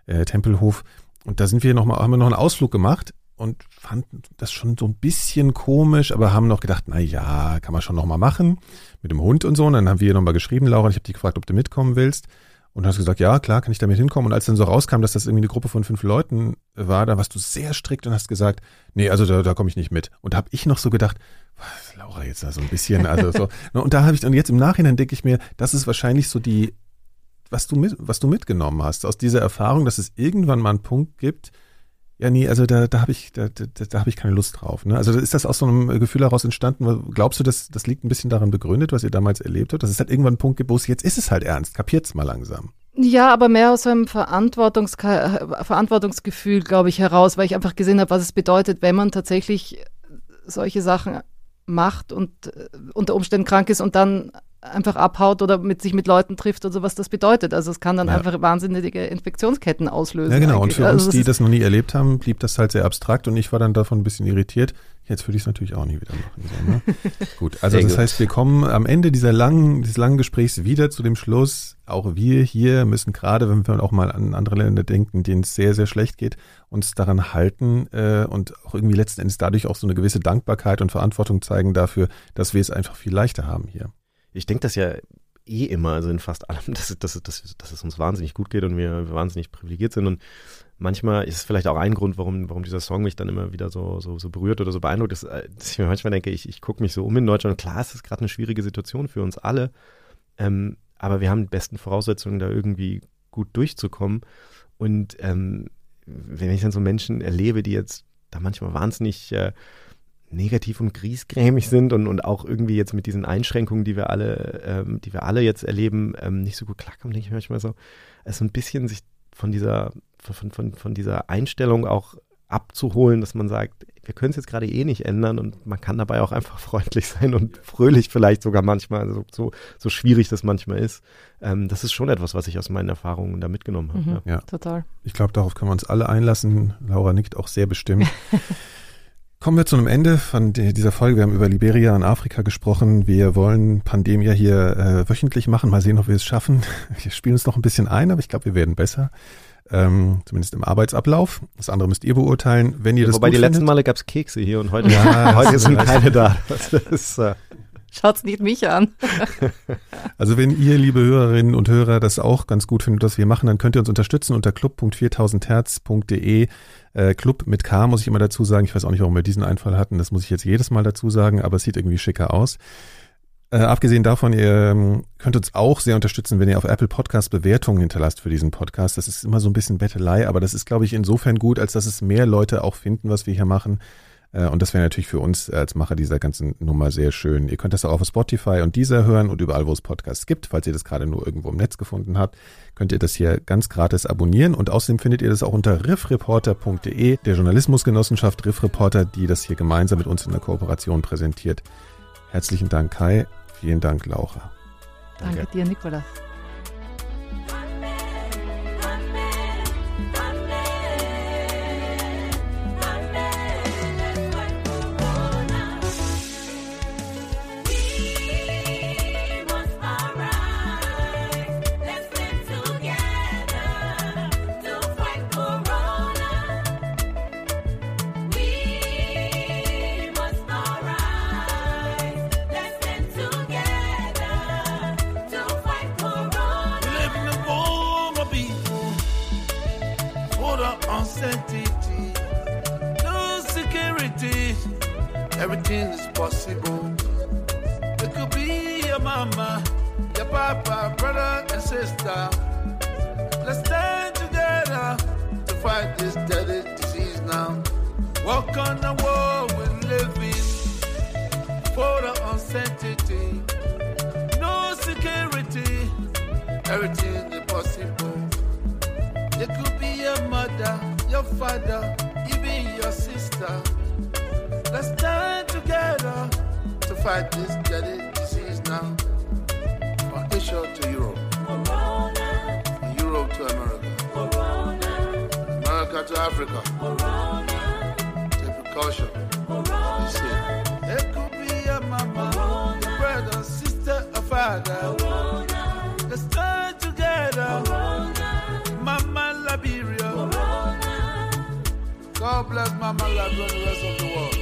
äh, Tempelhof. Und da sind wir noch mal haben wir noch einen Ausflug gemacht und fanden das schon so ein bisschen komisch, aber haben noch gedacht, na ja, kann man schon noch mal machen mit dem Hund und so und dann haben wir noch mal geschrieben, Laura, ich habe dich gefragt, ob du mitkommen willst. Und hast gesagt, ja, klar, kann ich damit hinkommen. Und als dann so rauskam, dass das irgendwie eine Gruppe von fünf Leuten war, da warst du sehr strikt und hast gesagt, nee, also da, da komme ich nicht mit. Und da habe ich noch so gedacht, was, Laura jetzt da so ein bisschen, also so. Und da habe ich, und jetzt im Nachhinein denke ich mir, das ist wahrscheinlich so die, was du mit, was du mitgenommen hast aus dieser Erfahrung, dass es irgendwann mal einen Punkt gibt, ja, nee, also da, da habe ich, da, da, da habe ich keine Lust drauf. Ne? Also ist das aus so einem Gefühl heraus entstanden? Glaubst du, dass das liegt ein bisschen daran begründet, was ihr damals erlebt habt? Dass es halt irgendwann einen Punkt gibt, wo es jetzt ist es halt ernst, kapiert's mal langsam. Ja, aber mehr aus einem Verantwortungs Verantwortungsgefühl, glaube ich, heraus, weil ich einfach gesehen habe, was es bedeutet, wenn man tatsächlich solche Sachen macht und äh, unter Umständen krank ist und dann einfach abhaut oder mit sich mit Leuten trifft oder so, was das bedeutet. Also es kann dann ja. einfach wahnsinnige Infektionsketten auslösen. Ja, genau. Eigentlich. Und für also uns, die das noch nie erlebt haben, blieb das halt sehr abstrakt und ich war dann davon ein bisschen irritiert. Jetzt würde ich es natürlich auch nie wieder machen. So, ne? gut, also sehr das gut. heißt, wir kommen am Ende dieser langen, dieses langen Gesprächs wieder zu dem Schluss, auch wir hier müssen gerade, wenn wir auch mal an andere Länder denken, denen es sehr, sehr schlecht geht, uns daran halten äh, und auch irgendwie letzten Endes dadurch auch so eine gewisse Dankbarkeit und Verantwortung zeigen dafür, dass wir es einfach viel leichter haben hier ich denke das ja eh immer, also in fast allem, dass, dass, dass, dass es uns wahnsinnig gut geht und wir, wahnsinnig privilegiert sind. Und manchmal ist es vielleicht auch ein Grund, warum, warum dieser Song mich dann immer wieder so, so, so berührt oder so beeindruckt, dass, dass ich mir manchmal denke, ich, ich gucke mich so um in Deutschland. Klar, es ist gerade eine schwierige Situation für uns alle, ähm, aber wir haben die besten Voraussetzungen, da irgendwie gut durchzukommen. Und ähm, wenn ich dann so Menschen erlebe, die jetzt da manchmal wahnsinnig äh, negativ und griesgrämig sind und, und auch irgendwie jetzt mit diesen Einschränkungen, die wir alle, ähm, die wir alle jetzt erleben, ähm, nicht so gut klarkommen, denke ich manchmal so, es so ein bisschen sich von dieser, von, von, von dieser Einstellung auch abzuholen, dass man sagt, wir können es jetzt gerade eh nicht ändern und man kann dabei auch einfach freundlich sein und fröhlich vielleicht sogar manchmal, also so, so schwierig das manchmal ist. Ähm, das ist schon etwas, was ich aus meinen Erfahrungen da mitgenommen habe. Mhm, ja. ja. total. Ich glaube, darauf können wir uns alle einlassen. Laura nickt auch sehr bestimmt. Kommen wir zu einem Ende von dieser Folge. Wir haben über Liberia und Afrika gesprochen. Wir wollen Pandemia hier äh, wöchentlich machen. Mal sehen, ob wir es schaffen. Wir spielen uns noch ein bisschen ein, aber ich glaube, wir werden besser. Ähm, zumindest im Arbeitsablauf. Das andere müsst ihr beurteilen. Wenn ihr das Wobei die letzten Male gab es Kekse hier und heute, ja, heute sind keine da. Ist, äh Schaut's nicht mich an. Also wenn ihr, liebe Hörerinnen und Hörer, das auch ganz gut findet, was wir machen, dann könnt ihr uns unterstützen unter club.4000herz.de. Äh, Club mit K muss ich immer dazu sagen. Ich weiß auch nicht, warum wir diesen Einfall hatten. Das muss ich jetzt jedes Mal dazu sagen, aber es sieht irgendwie schicker aus. Äh, abgesehen davon, ihr ähm, könnt uns auch sehr unterstützen, wenn ihr auf Apple Podcast Bewertungen hinterlasst für diesen Podcast. Das ist immer so ein bisschen Bettelei, aber das ist, glaube ich, insofern gut, als dass es mehr Leute auch finden, was wir hier machen. Äh, und das wäre natürlich für uns als Macher dieser ganzen Nummer sehr schön. Ihr könnt das auch auf Spotify und dieser hören und überall, wo es Podcasts gibt. Falls ihr das gerade nur irgendwo im Netz gefunden habt, könnt ihr das hier ganz gratis abonnieren. Und außerdem findet ihr das auch unter riffreporter.de, der Journalismusgenossenschaft Riff Reporter, die das hier gemeinsam mit uns in der Kooperation präsentiert. Herzlichen Dank, Kai. Vielen Dank, Laura. Danke, Danke. dir, Nikolas. Uncertainty, no security. Everything is possible. It could be your mama, your papa, brother, and sister. Let's stand together to fight this deadly disease now. Walk on the world we live in, full of uncertainty, no security everything is possible. It could be your mother, your father, even your sister. Let's stand together to fight this deadly disease now. From Asia to Europe, from Europe to America, America to Africa. Take precaution. Safe. It could be your mama, your brother, sister, or father. God bless Mama Liberia and the rest of the world.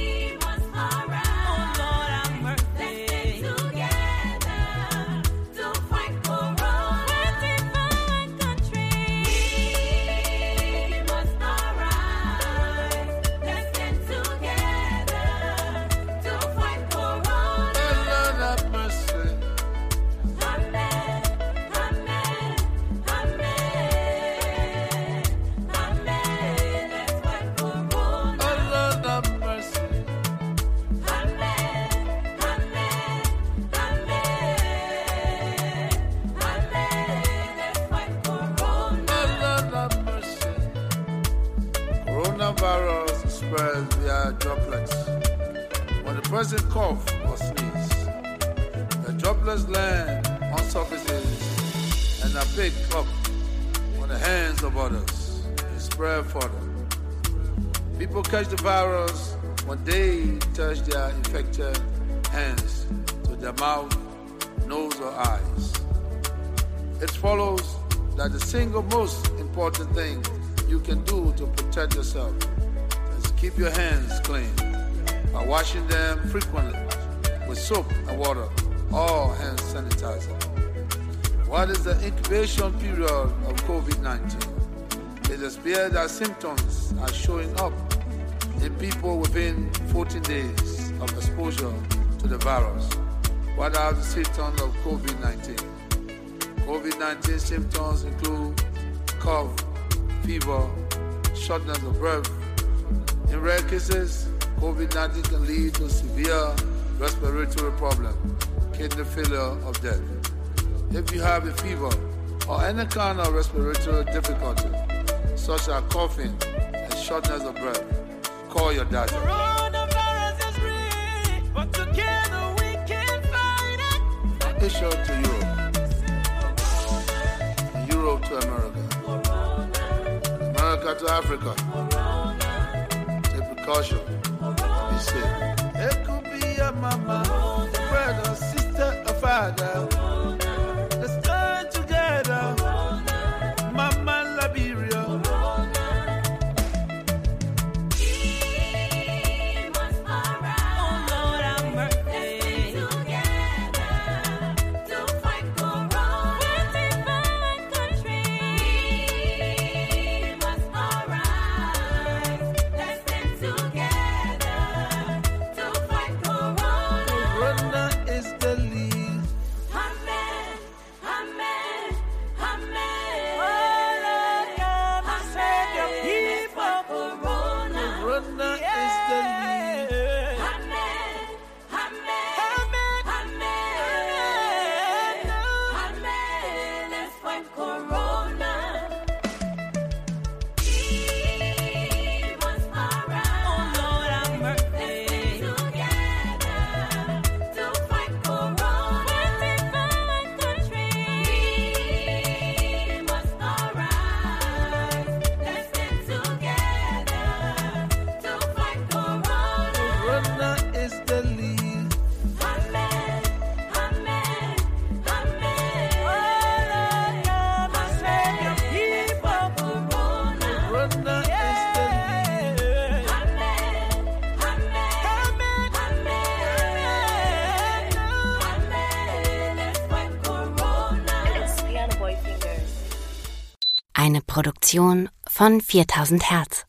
Catch the virus when they touch their infected hands to their mouth, nose, or eyes. It follows that the single most important thing you can do to protect yourself is keep your hands clean by washing them frequently with soap and water or hand sanitizer. What is the incubation period of COVID 19? It appears that symptoms are showing up in people within 14 days of exposure to the virus. What are the symptoms of COVID 19? COVID 19 symptoms include cough, fever, shortness of breath. In rare cases, COVID 19 can lead to severe respiratory problem, kidney failure, or death. If you have a fever or any kind of respiratory difficulty, such as coughing and shortness of breath, call your doctor. Coronavirus is real, but together we can fight it. Asia to Europe, Europe to America, America to Africa. Take precaution. Be safe. It could be your mama, your brother, sister, or father. Eine Produktion von 4000 Hertz.